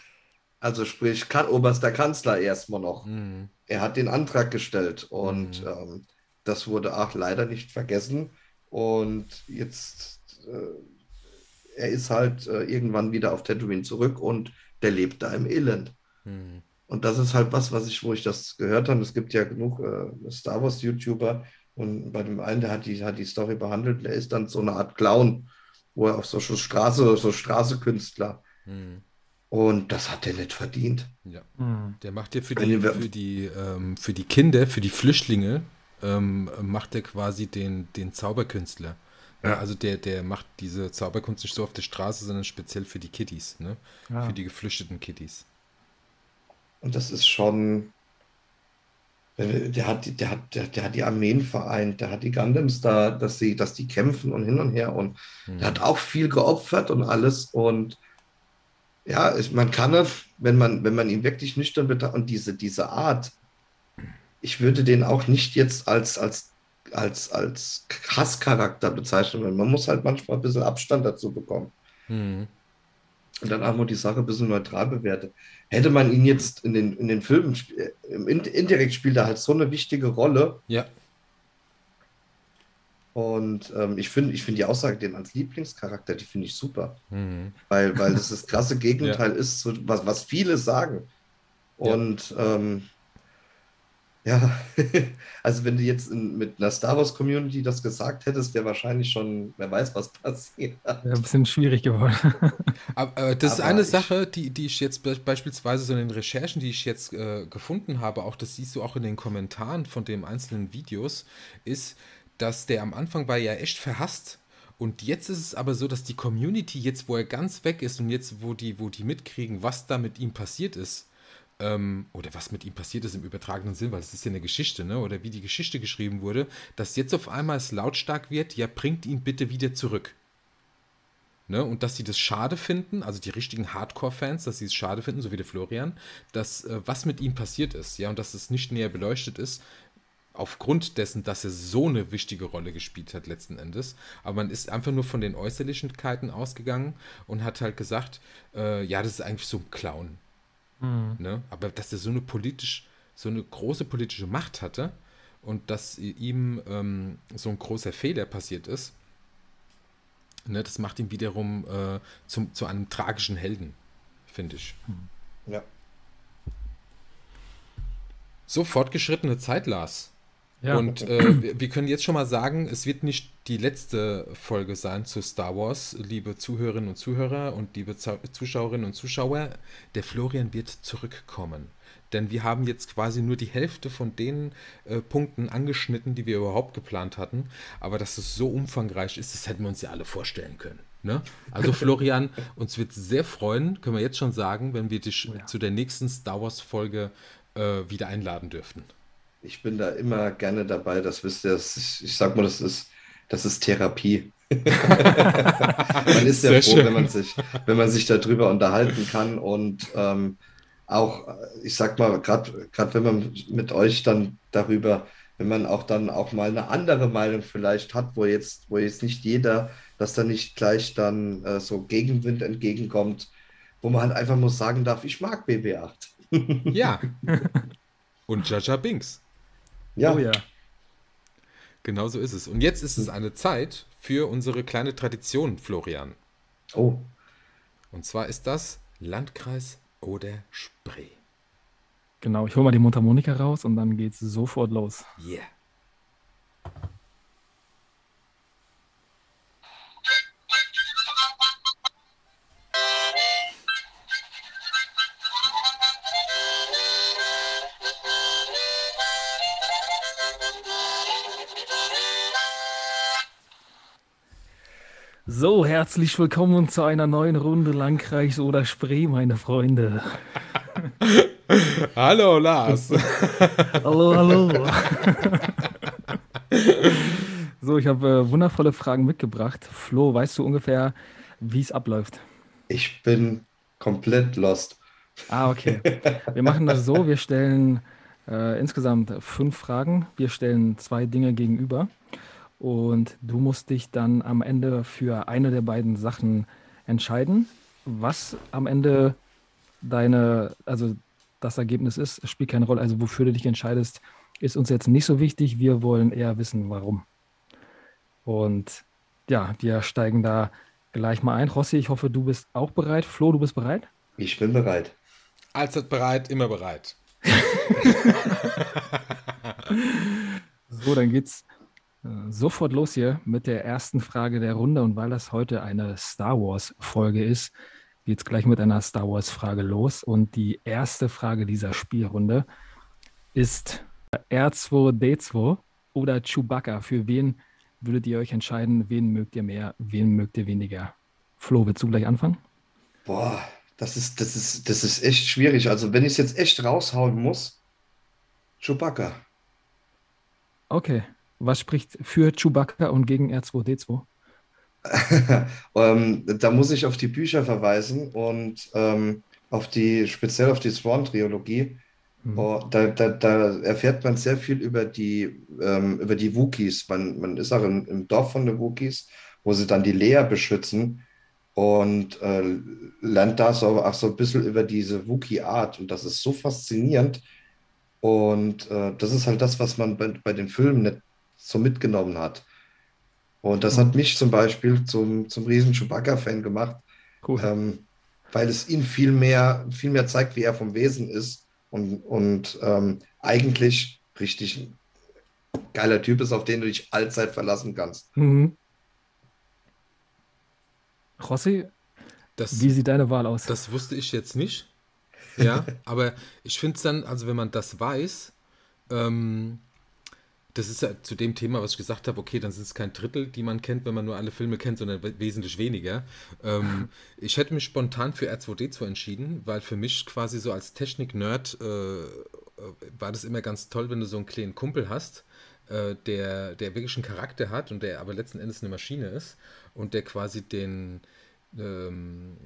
Also sprich, kan oberster Kanzler erstmal noch. Hm. Er hat den Antrag gestellt und Mhm. ähm, das wurde auch leider nicht vergessen. Und jetzt, äh, er ist halt äh, irgendwann wieder auf Tatooine zurück und der lebt da im Elend. Hm. Und das ist halt was, was ich, wo ich das gehört habe. Es gibt ja genug äh, Star Wars-YouTuber und bei dem einen, der hat die, hat die Story behandelt, der ist dann so eine Art Clown, wo er auf so so Straße, so Straßekünstler. Hm. Und das hat er nicht verdient. Ja. Mhm. Der macht ja für die, für die, ähm, für die Kinder, für die Flüchtlinge, ähm, macht er quasi den, den Zauberkünstler. Ja. Also der, der macht diese Zauberkunst nicht so auf der Straße, sondern speziell für die Kitties, ne? Ja. Für die geflüchteten Kitties. Und das ist schon. Der hat, die- der, hat, der, der hat die Armeen vereint, der hat die Gundams da, dass sie, dass die kämpfen und hin und her. Und Hm. der hat auch viel geopfert und alles. Und ja, es, man kann wenn man, wenn man ihn wirklich nüchtern betrachtet, und diese, diese Art, ich würde den auch nicht jetzt als, als, als, als Hasscharakter bezeichnen, weil man muss halt manchmal ein bisschen Abstand dazu bekommen Hm. und dann auch mal die Sache ein bisschen neutral bewertet. Hätte man ihn jetzt in den, in den Filmen, äh, im In- indirekt spielt er halt so eine wichtige Rolle. Ja, Und ähm, ich finde ich find die Aussage, den als Lieblingscharakter, die finde ich super. hm. Weil, weil das das <laughs> krasse Gegenteil ist, zu, was, was viele sagen. Ja. Und ähm, ja, <laughs> also wenn du jetzt in, mit einer Star Wars Community das gesagt hättest, wäre wahrscheinlich schon, wer weiß, was <laughs> passiert. Ja, ein bisschen schwierig geworden. Aber äh, das ist Aber eine ich- Sache, die, die ich jetzt be beispielsweise so in den Recherchen, die ich jetzt äh, gefunden habe, auch das siehst du auch in den Kommentaren von den einzelnen Videos, ist, dass der am Anfang war ja echt verhasst. Und jetzt ist es aber so, dass die Community jetzt, wo er ganz weg ist und jetzt, wo die, wo die mitkriegen, was da mit ihm passiert ist, ähm, oder was mit ihm passiert ist im übertragenen Sinn, weil es ist ja eine Geschichte, ne? oder wie die Geschichte geschrieben wurde, dass jetzt auf einmal es lautstark wird, ja, bringt ihn bitte wieder zurück. Ne, und dass sie das schade finden, also die richtigen Hardcore-Fans, dass sie es schade finden, so wie der Florian, dass äh, was mit ihm passiert ist, ja, und dass es nicht näher beleuchtet ist, aufgrund dessen, dass er so eine wichtige Rolle gespielt hat letzten Endes. Aber man ist einfach nur von den Äußerlichkeiten ausgegangen und hat halt gesagt, äh, ja, das ist eigentlich so ein Clown. Mhm. Ne? Aber dass er so eine politisch, so eine große politische Macht hatte und dass ihm ähm, so ein großer Fehler passiert ist, ne, das macht ihn wiederum äh, zum, zu einem tragischen Helden, finde ich. Ja. So fortgeschrittene Zeit, Lars. Ja. Und äh, wir können jetzt schon mal sagen, es wird nicht die letzte Folge sein zu Star Wars, liebe Zuhörerinnen und Zuhörer und liebe Zuschauerinnen und Zuschauer. Der Florian wird zurückkommen. Denn wir haben jetzt quasi nur die Hälfte von den äh, Punkten angeschnitten, die wir überhaupt geplant hatten. Aber dass es so umfangreich ist, das hätten wir uns ja alle vorstellen können. Ne? Also <laughs> Florian, uns wird sehr freuen, können wir jetzt schon sagen, wenn wir dich oh ja. zu der nächsten Star Wars-Folge äh, wieder einladen dürften. Ich bin da immer gerne dabei, das wisst ihr. Ich, ich sag mal, das ist, das ist Therapie. <laughs> man ist ja froh, wenn man, sich, wenn man sich darüber unterhalten kann und ähm, auch, ich sag mal, gerade wenn man mit euch dann darüber, wenn man auch dann auch mal eine andere Meinung vielleicht hat, wo jetzt, wo jetzt nicht jeder, dass da nicht gleich dann äh, so Gegenwind entgegenkommt, wo man halt einfach nur sagen darf, ich mag BB8. ja. <laughs> Und Jaja Binks. Ja. Oh ja. Genau so ist es. Und jetzt ist es eine Zeit für unsere kleine Tradition, Florian. Oh. Und zwar ist das Landkreis oder Spree. Genau, ich hole mal die Mundharmonika raus und dann geht's sofort los. Yeah. So, herzlich willkommen zu einer neuen Runde Landkreis oder Spree, meine Freunde. <laughs> hallo, Lars. <laughs> hallo, hallo. <laughs> so, ich habe äh, wundervolle Fragen mitgebracht. Flo, weißt du ungefähr, wie es abläuft? Ich bin komplett lost. Ah, okay. Wir machen das so, wir stellen äh, insgesamt fünf Fragen. Wir stellen zwei Dinge gegenüber. Und du musst dich dann am Ende für eine der beiden Sachen entscheiden. Was am Ende deine, also das Ergebnis ist, spielt keine Rolle. Also wofür du dich entscheidest, ist uns jetzt nicht so wichtig. Wir wollen eher wissen, warum. Und ja, wir steigen da gleich mal ein. Rossi, ich hoffe, du bist auch bereit. Flo, du bist bereit? Ich bin bereit. Allzeit bereit, immer bereit. <laughs> so, dann geht's sofort los hier mit der ersten Frage der Runde. Und weil das heute eine Star Wars-Folge ist, geht es gleich mit einer Star Wars-Frage los. Und die erste Frage dieser Spielrunde ist R2D2 oder Chewbacca. Für wen würdet ihr euch entscheiden? Wen mögt ihr mehr? Wen mögt ihr weniger? Flo, willst du gleich anfangen? Boah, das ist, das ist, das ist echt schwierig. Also, wenn ich es jetzt echt raushauen muss, Chewbacca. Okay. Was spricht für Chewbacca und gegen R2D2? <laughs> ähm, da muss ich auf die Bücher verweisen und ähm, auf die, speziell auf die Swan-Trilogie. Mhm. Oh, da, da, da, erfährt man sehr viel über die, ähm, über die Wookies. Man, man ist auch im, im, Dorf von den Wookies, wo sie dann die Lea beschützen und äh, lernt da so, auch so ein bisschen über diese Wookie-Art. Und das ist so faszinierend. Und äh, das ist halt das, was man bei, bei den Filmen nicht so mitgenommen hat. Und das hat mich zum Beispiel zum, zum riesen Chewbacca-Fan gemacht, cool. ähm, weil es ihn viel mehr, viel mehr zeigt, wie er vom Wesen ist und, und ähm, eigentlich richtig geiler Typ ist, auf den du dich allzeit verlassen kannst. Mhm. Rossi, das, wie sieht deine Wahl aus? Das wusste ich jetzt nicht. Ja, <laughs> aber ich finde es dann, also wenn man das weiß, ähm, das ist ja zu dem Thema, was ich gesagt habe, okay, dann sind es kein Drittel, die man kennt, wenn man nur alle Filme kennt, sondern wesentlich weniger. Ähm, <laughs> ich hätte mich spontan für R2D2 entschieden, weil für mich quasi so als Technik-Nerd äh, war das immer ganz toll, wenn du so einen kleinen Kumpel hast, äh, der, der wirklich einen Charakter hat und der aber letzten Endes eine Maschine ist und der quasi den, ähm,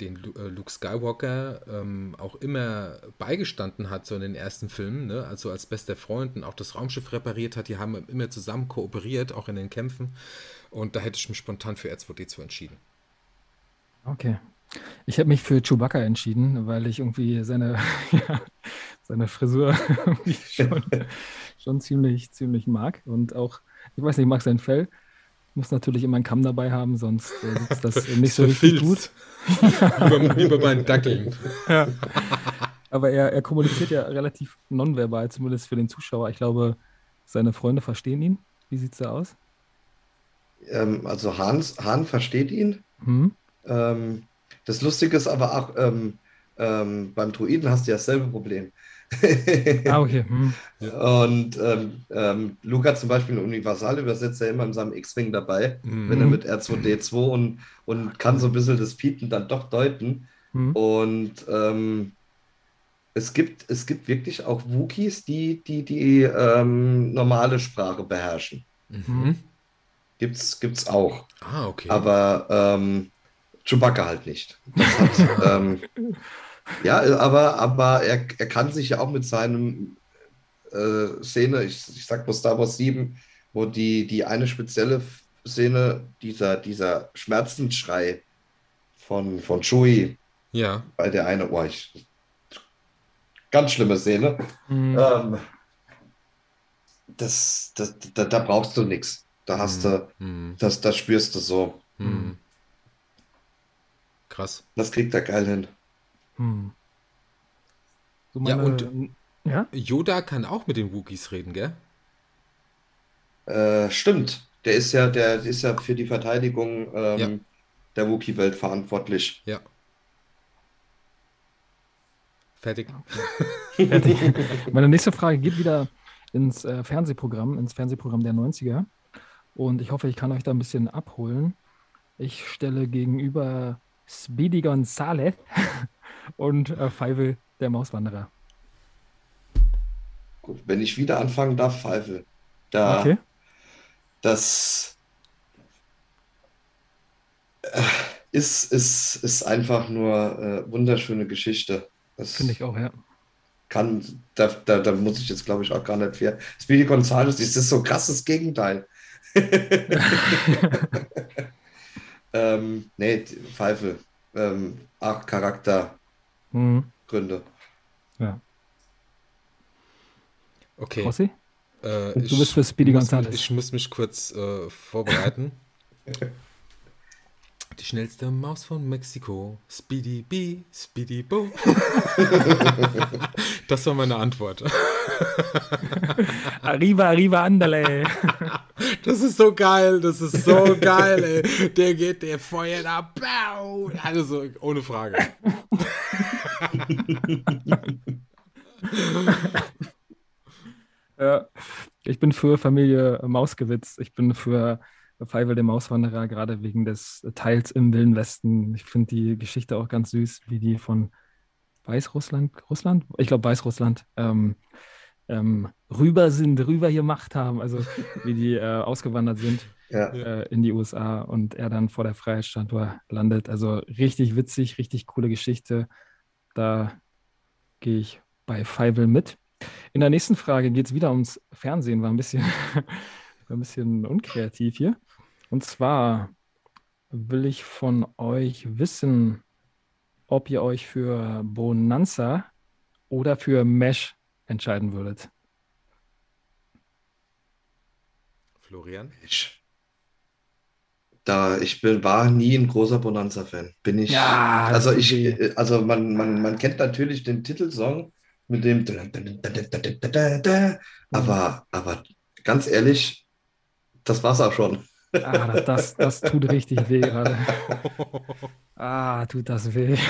den äh, Luke Skywalker ähm, auch immer beigestanden hat, so in den ersten Filmen, ne? also als bester Freund und auch das Raumschiff repariert hat. Die haben immer zusammen kooperiert, auch in den Kämpfen. Und da hätte ich mich spontan für R2D2 entschieden. Okay. Ich habe mich für Chewbacca entschieden, weil ich irgendwie seine, <laughs> ja, seine Frisur <laughs> schon, <laughs> schon ziemlich, ziemlich mag. Und auch, ich weiß nicht, ich mag sein Fell. Muss natürlich immer einen Kamm dabei haben, sonst äh, ist <laughs> das nicht so richtig gut. wie, bei, meinen Dackeln. Ja. <laughs> Aber er, er kommuniziert ja relativ nonverbal, zumindest für den Zuschauer. Ich glaube, seine Freunde verstehen ihn. Wie sieht es da aus? Ähm, also Hans, Hahn versteht ihn. Hm? Ähm, das Lustige ist aber auch, ähm, ähm beim Druiden hast du ja dasselbe Problem. <laughs> ah, okay. Hm. Und ähm, ähm, hat zum Beispiel einen Universalübersetzer immer in seinem X-Wing dabei, mhm. wenn er mit R2D2 und, und kann so ein bisschen das Piepen dann doch deuten. Mhm. Und ähm, es, gibt, es gibt wirklich auch Wookies, die die, die ähm, normale Sprache beherrschen. Mhm. Gibt's, gibt's auch. Ah, okay. Aber ähm, Chewbacca halt nicht. Hat, <laughs> ähm, ja, aber, aber er, er kann sich ja auch mit seinem äh, Szene, ich, ich sag mal Star Wars 7, wo die, die eine spezielle Szene, dieser, dieser Schmerzensschrei von, von Chewie, ja. bei der eine, oh, ich, ganz schlimme Szene. Mhm. Ähm, das, das, da, da, brauchst du nichts. Da hast mhm. du, mhm. das, das spürst du so. Mhm. Krass. Das kriegt er geil hin. Hm. So meine, ja, und ja? Yoda kann auch mit den Wookies reden, gell? Äh, stimmt. Der ist ja, der ist ja für die Verteidigung ähm, ja. der Wookie-Welt verantwortlich. Ja. Fertig. Okay. Fertig. <laughs> Meine nächste Frage geht wieder ins äh, Fernsehprogramm, ins Fernsehprogramm der 90er. Und ich hoffe, ich kann euch da ein bisschen abholen. Ich stelle gegenüber Speedy Gonzales und äh, Feivel, der Mauswanderer. Gut, wenn ich wieder anfangen darf, Feivel. Da, okay. Das äh, ist, ist, ist einfach nur äh, wunderschöne Geschichte. Finde ich auch, ja. Kann, da, da, da muss ich jetzt, glaube ich, auch gar nicht fair. Speedy Gonzales ist das so krasses Gegenteil. <laughs> <laughs> ähm, nee, Pfeife. Ähm, Charakter, Mhm. Gründe. Ja. Okay. Rossi? Äh, du bist für Speedy Gonzales. Ich muss mich kurz äh, vorbereiten. <laughs> Die schnellste Maus von Mexiko. Speedy B, Speedy Bo. <laughs> das war meine Antwort. <laughs> arriva, arriva, andale. Das ist so geil, das ist so geil, ey. Der geht, der feuert ab. Also, ohne Frage. <laughs> ja, ich bin für Familie Mausgewitz. Ich bin für Feivel der Mauswanderer, gerade wegen des Teils im Wilden Westen. Ich finde die Geschichte auch ganz süß, wie die von Weißrussland, Russland? Ich glaube Weißrussland, ähm, ähm, rüber sind, rüber hier Macht haben, also wie die äh, ausgewandert sind ja. äh, in die USA und er dann vor der Freiheitsstatue landet. Also richtig witzig, richtig coole Geschichte. Da gehe ich bei Feivel mit. In der nächsten Frage geht es wieder ums Fernsehen, war ein bisschen, <laughs> war ein bisschen unkreativ hier. Und zwar will ich von euch wissen, ob ihr euch für Bonanza oder für Mesh entscheiden würdet. Florian? Mesh. Da ich bin, war nie ein großer Bonanza-Fan. Bin ich. Ja, also ich, also man, man, man kennt natürlich den Titelsong mit dem aber, aber ganz ehrlich, das war's auch schon. Ah, das, das tut richtig weh gerade. <laughs> Ah, tut das weh. <laughs>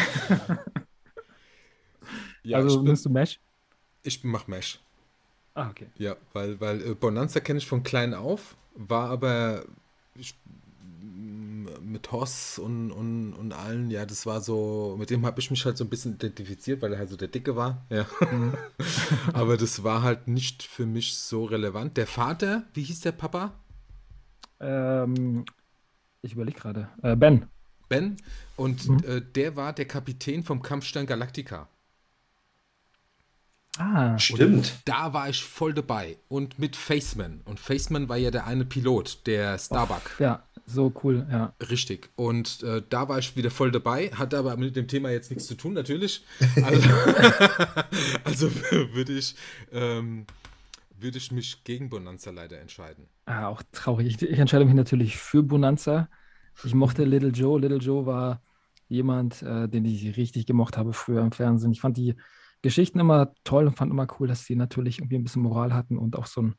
Ja, also nimmst du Mesh? Ich mach Mesh. Ah, okay. Ja, weil, weil äh, Bonanza kenne ich von klein auf, war aber ich, mit Hoss und, und, und allen, ja, das war so, mit dem habe ich mich halt so ein bisschen identifiziert, weil er halt so der Dicke war, ja. Mhm. <laughs> aber das war halt nicht für mich so relevant. Der Vater, wie hieß der Papa? Ähm, ich überlege gerade. Äh, ben. Ben. Und mhm. äh, der war der Kapitän vom Kampfstern Galactica. Ah, stimmt. Und da war ich voll dabei. Und mit Faceman. Und Faceman war ja der eine Pilot, der Starbuck. Oh, ja, so cool, ja. Richtig. Und äh, da war ich wieder voll dabei, hatte aber mit dem Thema jetzt nichts zu tun, natürlich. <laughs> Also, <laughs> also würde ich, ähm, würd ich mich gegen Bonanza leider entscheiden. Ah, auch traurig. Ich, ich entscheide mich natürlich für Bonanza. Ich mochte Little Joe. Little Joe war jemand, äh, den ich richtig gemocht habe früher im Fernsehen. Ich fand die Geschichten immer toll und fand immer cool, dass sie natürlich irgendwie ein bisschen Moral hatten und auch so ein,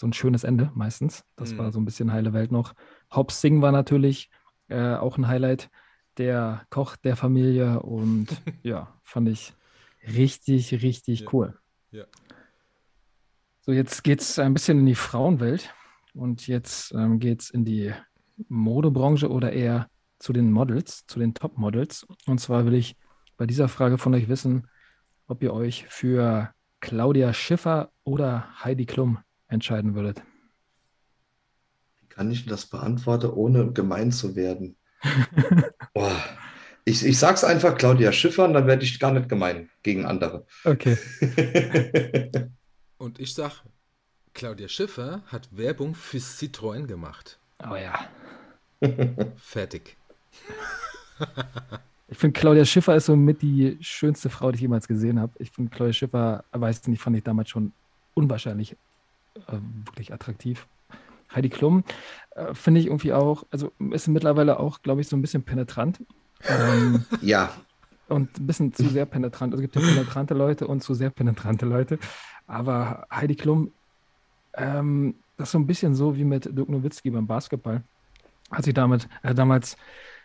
so ein schönes Ende meistens. Das mhm. war so ein bisschen heile Welt noch. Hobbs Sing war natürlich äh, auch ein Highlight. Der Koch der Familie und <laughs> ja, fand ich richtig, richtig ja. cool. Ja. So, jetzt geht es ein bisschen in die Frauenwelt und jetzt ähm, geht es in die Modebranche oder eher zu den Models, zu den Top-Models. Und zwar will ich bei dieser Frage von euch wissen, ob ihr euch für Claudia Schiffer oder Heidi Klum entscheiden würdet. Wie kann ich das beantworten, ohne gemein zu werden? <laughs> Boah. Ich, ich sag's einfach Claudia Schiffer und dann werde ich gar nicht gemein gegen andere. Okay. <laughs> und ich sag, Claudia Schiffer hat Werbung für Citroën gemacht. Oh ja. Fertig. <laughs> Ich finde, Claudia Schiffer ist so mit die schönste Frau, die ich jemals gesehen habe. Ich finde, Claudia Schiffer, weiß nicht, fand ich damals schon unwahrscheinlich äh, wirklich attraktiv. Heidi Klum äh, finde ich irgendwie auch, also ist mittlerweile auch, glaube ich, so ein bisschen penetrant. Ähm, <laughs> ja. Und ein bisschen zu sehr penetrant. Also es gibt ja penetrante Leute und zu sehr penetrante Leute. Aber Heidi Klum, ähm, das ist so ein bisschen so wie mit Dirk Nowitzki beim Basketball. Als ich damit, äh, damals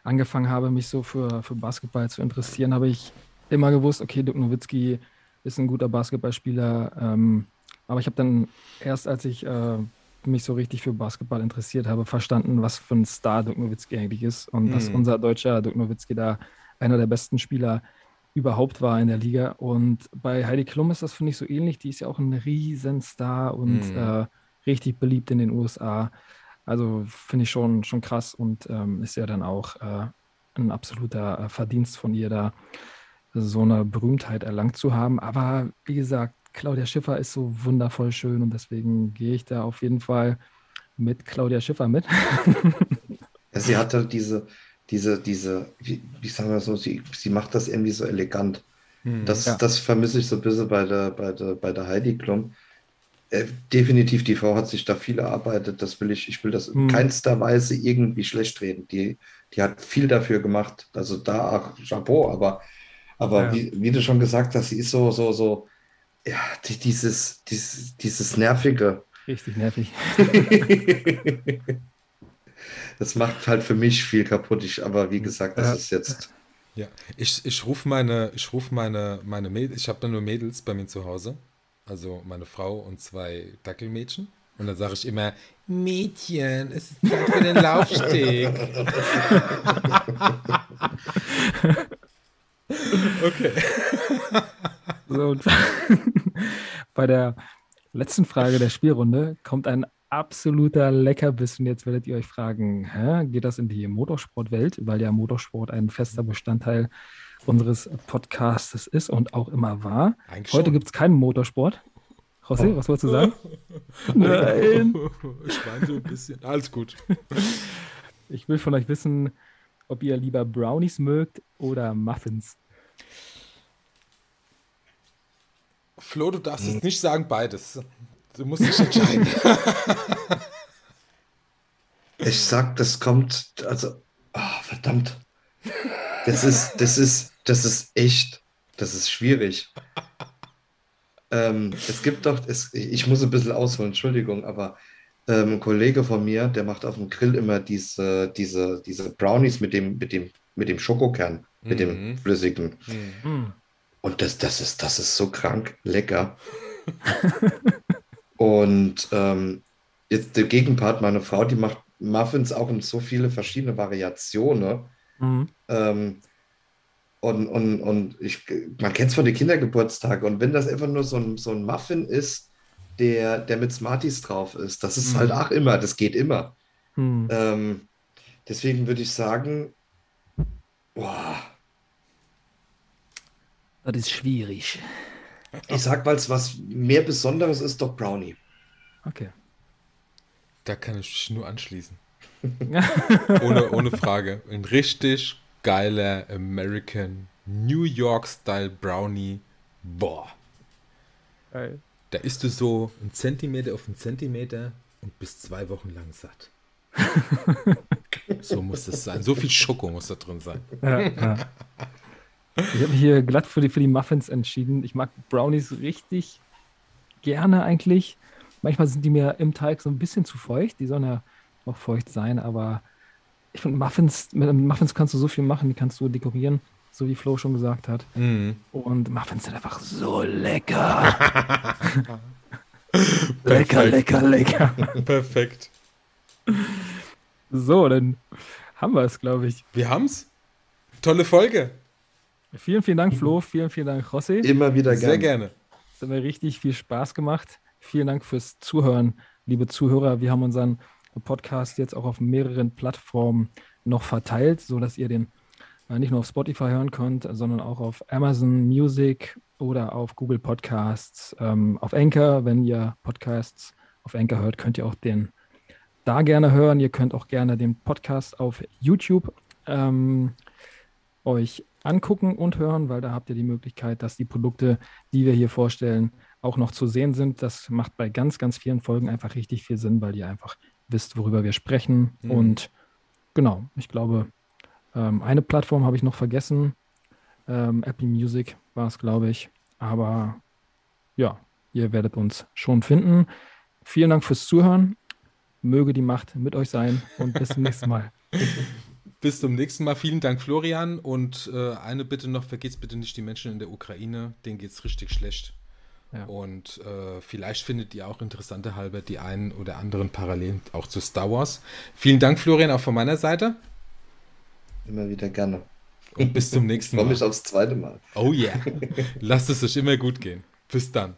angefangen habe, mich so für, für Basketball zu interessieren, habe ich immer gewusst, okay, Dirk Nowitzki ist ein guter Basketballspieler. Ähm, aber ich habe dann erst, als ich äh, mich so richtig für Basketball interessiert habe, verstanden, was für ein Star Dirk Nowitzki eigentlich ist und mhm. dass unser deutscher Dirk Nowitzki da einer der besten Spieler überhaupt war in der Liga. Und bei Heidi Klum ist das, finde ich, so ähnlich. Die ist ja auch ein Riesenstar und mhm. äh, richtig beliebt in den USA. Also finde ich schon, schon krass und ähm, ist ja dann auch äh, ein absoluter äh, Verdienst von ihr, da so eine Berühmtheit erlangt zu haben. Aber wie gesagt, Claudia Schiffer ist so wundervoll schön und deswegen gehe ich da auf jeden Fall mit Claudia Schiffer mit. sie hat halt diese, diese, diese, wie, wie sagen wir so, sie, sie macht das irgendwie so elegant. Hm, das, ja. das vermisse ich so ein bisschen bei der, bei der, bei der Heidi Klum. Äh, definitiv, die Frau hat sich da viel erarbeitet. Das will ich, ich will das in hm. keinster Weise irgendwie schlecht reden. Die, die hat viel dafür gemacht. Also da auch Chapeau, aber, aber ja. wie, wie, du schon gesagt hast, sie ist so, so, so, ja, die, dieses, dieses, dieses Nervige. Richtig nervig. <laughs> das macht halt für mich viel kaputt. Ich, aber wie gesagt, das ja. ist jetzt. Ja, ich, ich rufe meine, ich rufe meine, meine Mädels, ich habe da nur Mädels bei mir zu Hause also meine Frau und zwei Dackelmädchen. Und dann sage ich immer, Mädchen, es ist Zeit für den Laufsteg. <laughs> <laughs> okay. So, <laughs> bei der letzten Frage der Spielrunde kommt ein absoluter Leckerbiss. Und jetzt werdet ihr euch fragen, hä, geht das in die Motorsportwelt? Weil ja Motorsport ein fester Bestandteil unseres Podcasts ist und auch immer war. Eigentlich Heute gibt es keinen Motorsport. José, oh. was wolltest du sagen? <laughs> Nein. Ich weine so ein bisschen. Alles gut. <laughs> Ich will von euch wissen, ob ihr lieber Brownies mögt oder Muffins. Flo, du darfst jetzt nicht sagen beides. Du musst dich entscheiden. <laughs> ich sag, das kommt, also, oh, verdammt. Das ist, das ist, das ist echt, das ist schwierig. Ähm, es gibt doch, es, ich muss ein bisschen ausholen, Entschuldigung, aber ähm, ein Kollege von mir, der macht auf dem Grill immer diese, diese, diese Brownies mit dem, mit dem, mit dem Schokokern, mhm. mit dem mhm. flüssigen. Mhm. Und das, das, ist, das ist so krank lecker. <laughs> Und ähm, jetzt der Gegenpart, meine Frau, die macht Muffins auch in so viele verschiedene Variationen. Mhm. Ähm, und, und, und ich, man kennt es von den Kindergeburtstagen. Und wenn das einfach nur so ein, so ein Muffin ist, der, der mit Smarties drauf ist, das ist halt mhm. halt auch immer, das geht immer. Mhm. Ähm, deswegen würde ich sagen, Boah. Das ist schwierig. Ich sag mal, was mehr Besonderes ist doch Brownie. Okay. Da kann ich mich nur anschließen. <laughs> ohne, ohne Frage. Ein richtig geiler American New York Style Brownie. Boah. Geil. Da isst du so einen Zentimeter auf einen Zentimeter und bist zwei Wochen lang satt. <laughs> so muss es sein. So viel Schoko muss da drin sein. Ja, ja. Ich habe mich hier glatt für die, für die Muffins entschieden. Ich mag Brownies richtig gerne eigentlich. Manchmal sind die mir im Teig so ein bisschen zu feucht. Die sollen ja auch feucht sein, aber ich finde Muffins, mit Muffins kannst du so viel machen, die kannst du dekorieren, so wie Flo schon gesagt hat. Mhm. Und Muffins sind einfach so lecker. <laughs> lecker, lecker, lecker. Perfekt. So, dann haben wir es, glaube ich. Wir haben's. Tolle Folge. Vielen, vielen Dank, Flo. Vielen, vielen Dank, José. Immer wieder Sehr gerne. gerne. Es hat mir richtig viel Spaß gemacht. Vielen Dank fürs Zuhören, liebe Zuhörer. Wir haben unseren Podcast jetzt auch auf mehreren Plattformen noch verteilt, sodass ihr den äh, nicht nur auf Spotify hören könnt, sondern auch auf Amazon Music oder auf Google Podcasts, ähm, auf Anchor. Wenn ihr Podcasts auf Anchor hört, könnt ihr auch den da gerne hören. Ihr könnt auch gerne den Podcast auf YouTube ähm, euch angucken und hören, weil da habt ihr die Möglichkeit, dass die Produkte, die wir hier vorstellen, auch noch zu sehen sind. Das macht bei ganz, ganz vielen Folgen einfach richtig viel Sinn, weil ihr einfach wisst, worüber wir sprechen. Mhm. Und genau, ich glaube, ähm, eine Plattform habe ich noch vergessen. Ähm, Apple Music war es, glaube ich. Aber ja, ihr werdet uns schon finden. Vielen Dank fürs Zuhören. Möge die Macht mit euch sein und bis zum nächsten Mal. <laughs> Bis zum nächsten Mal. Vielen Dank, Florian. Und äh, eine Bitte noch: vergesst bitte nicht die Menschen in der Ukraine. Denen geht es richtig schlecht. Ja. Und äh, vielleicht findet ihr auch interessante halber die einen oder anderen Parallelen auch zu Star Wars. Vielen Dank, Florian, auch von meiner Seite. Immer wieder gerne. Und bis zum nächsten Ich freue Mal. mich aufs zweite Mal. Oh yeah. Lasst es euch immer gut gehen. Bis dann.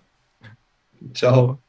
Ciao.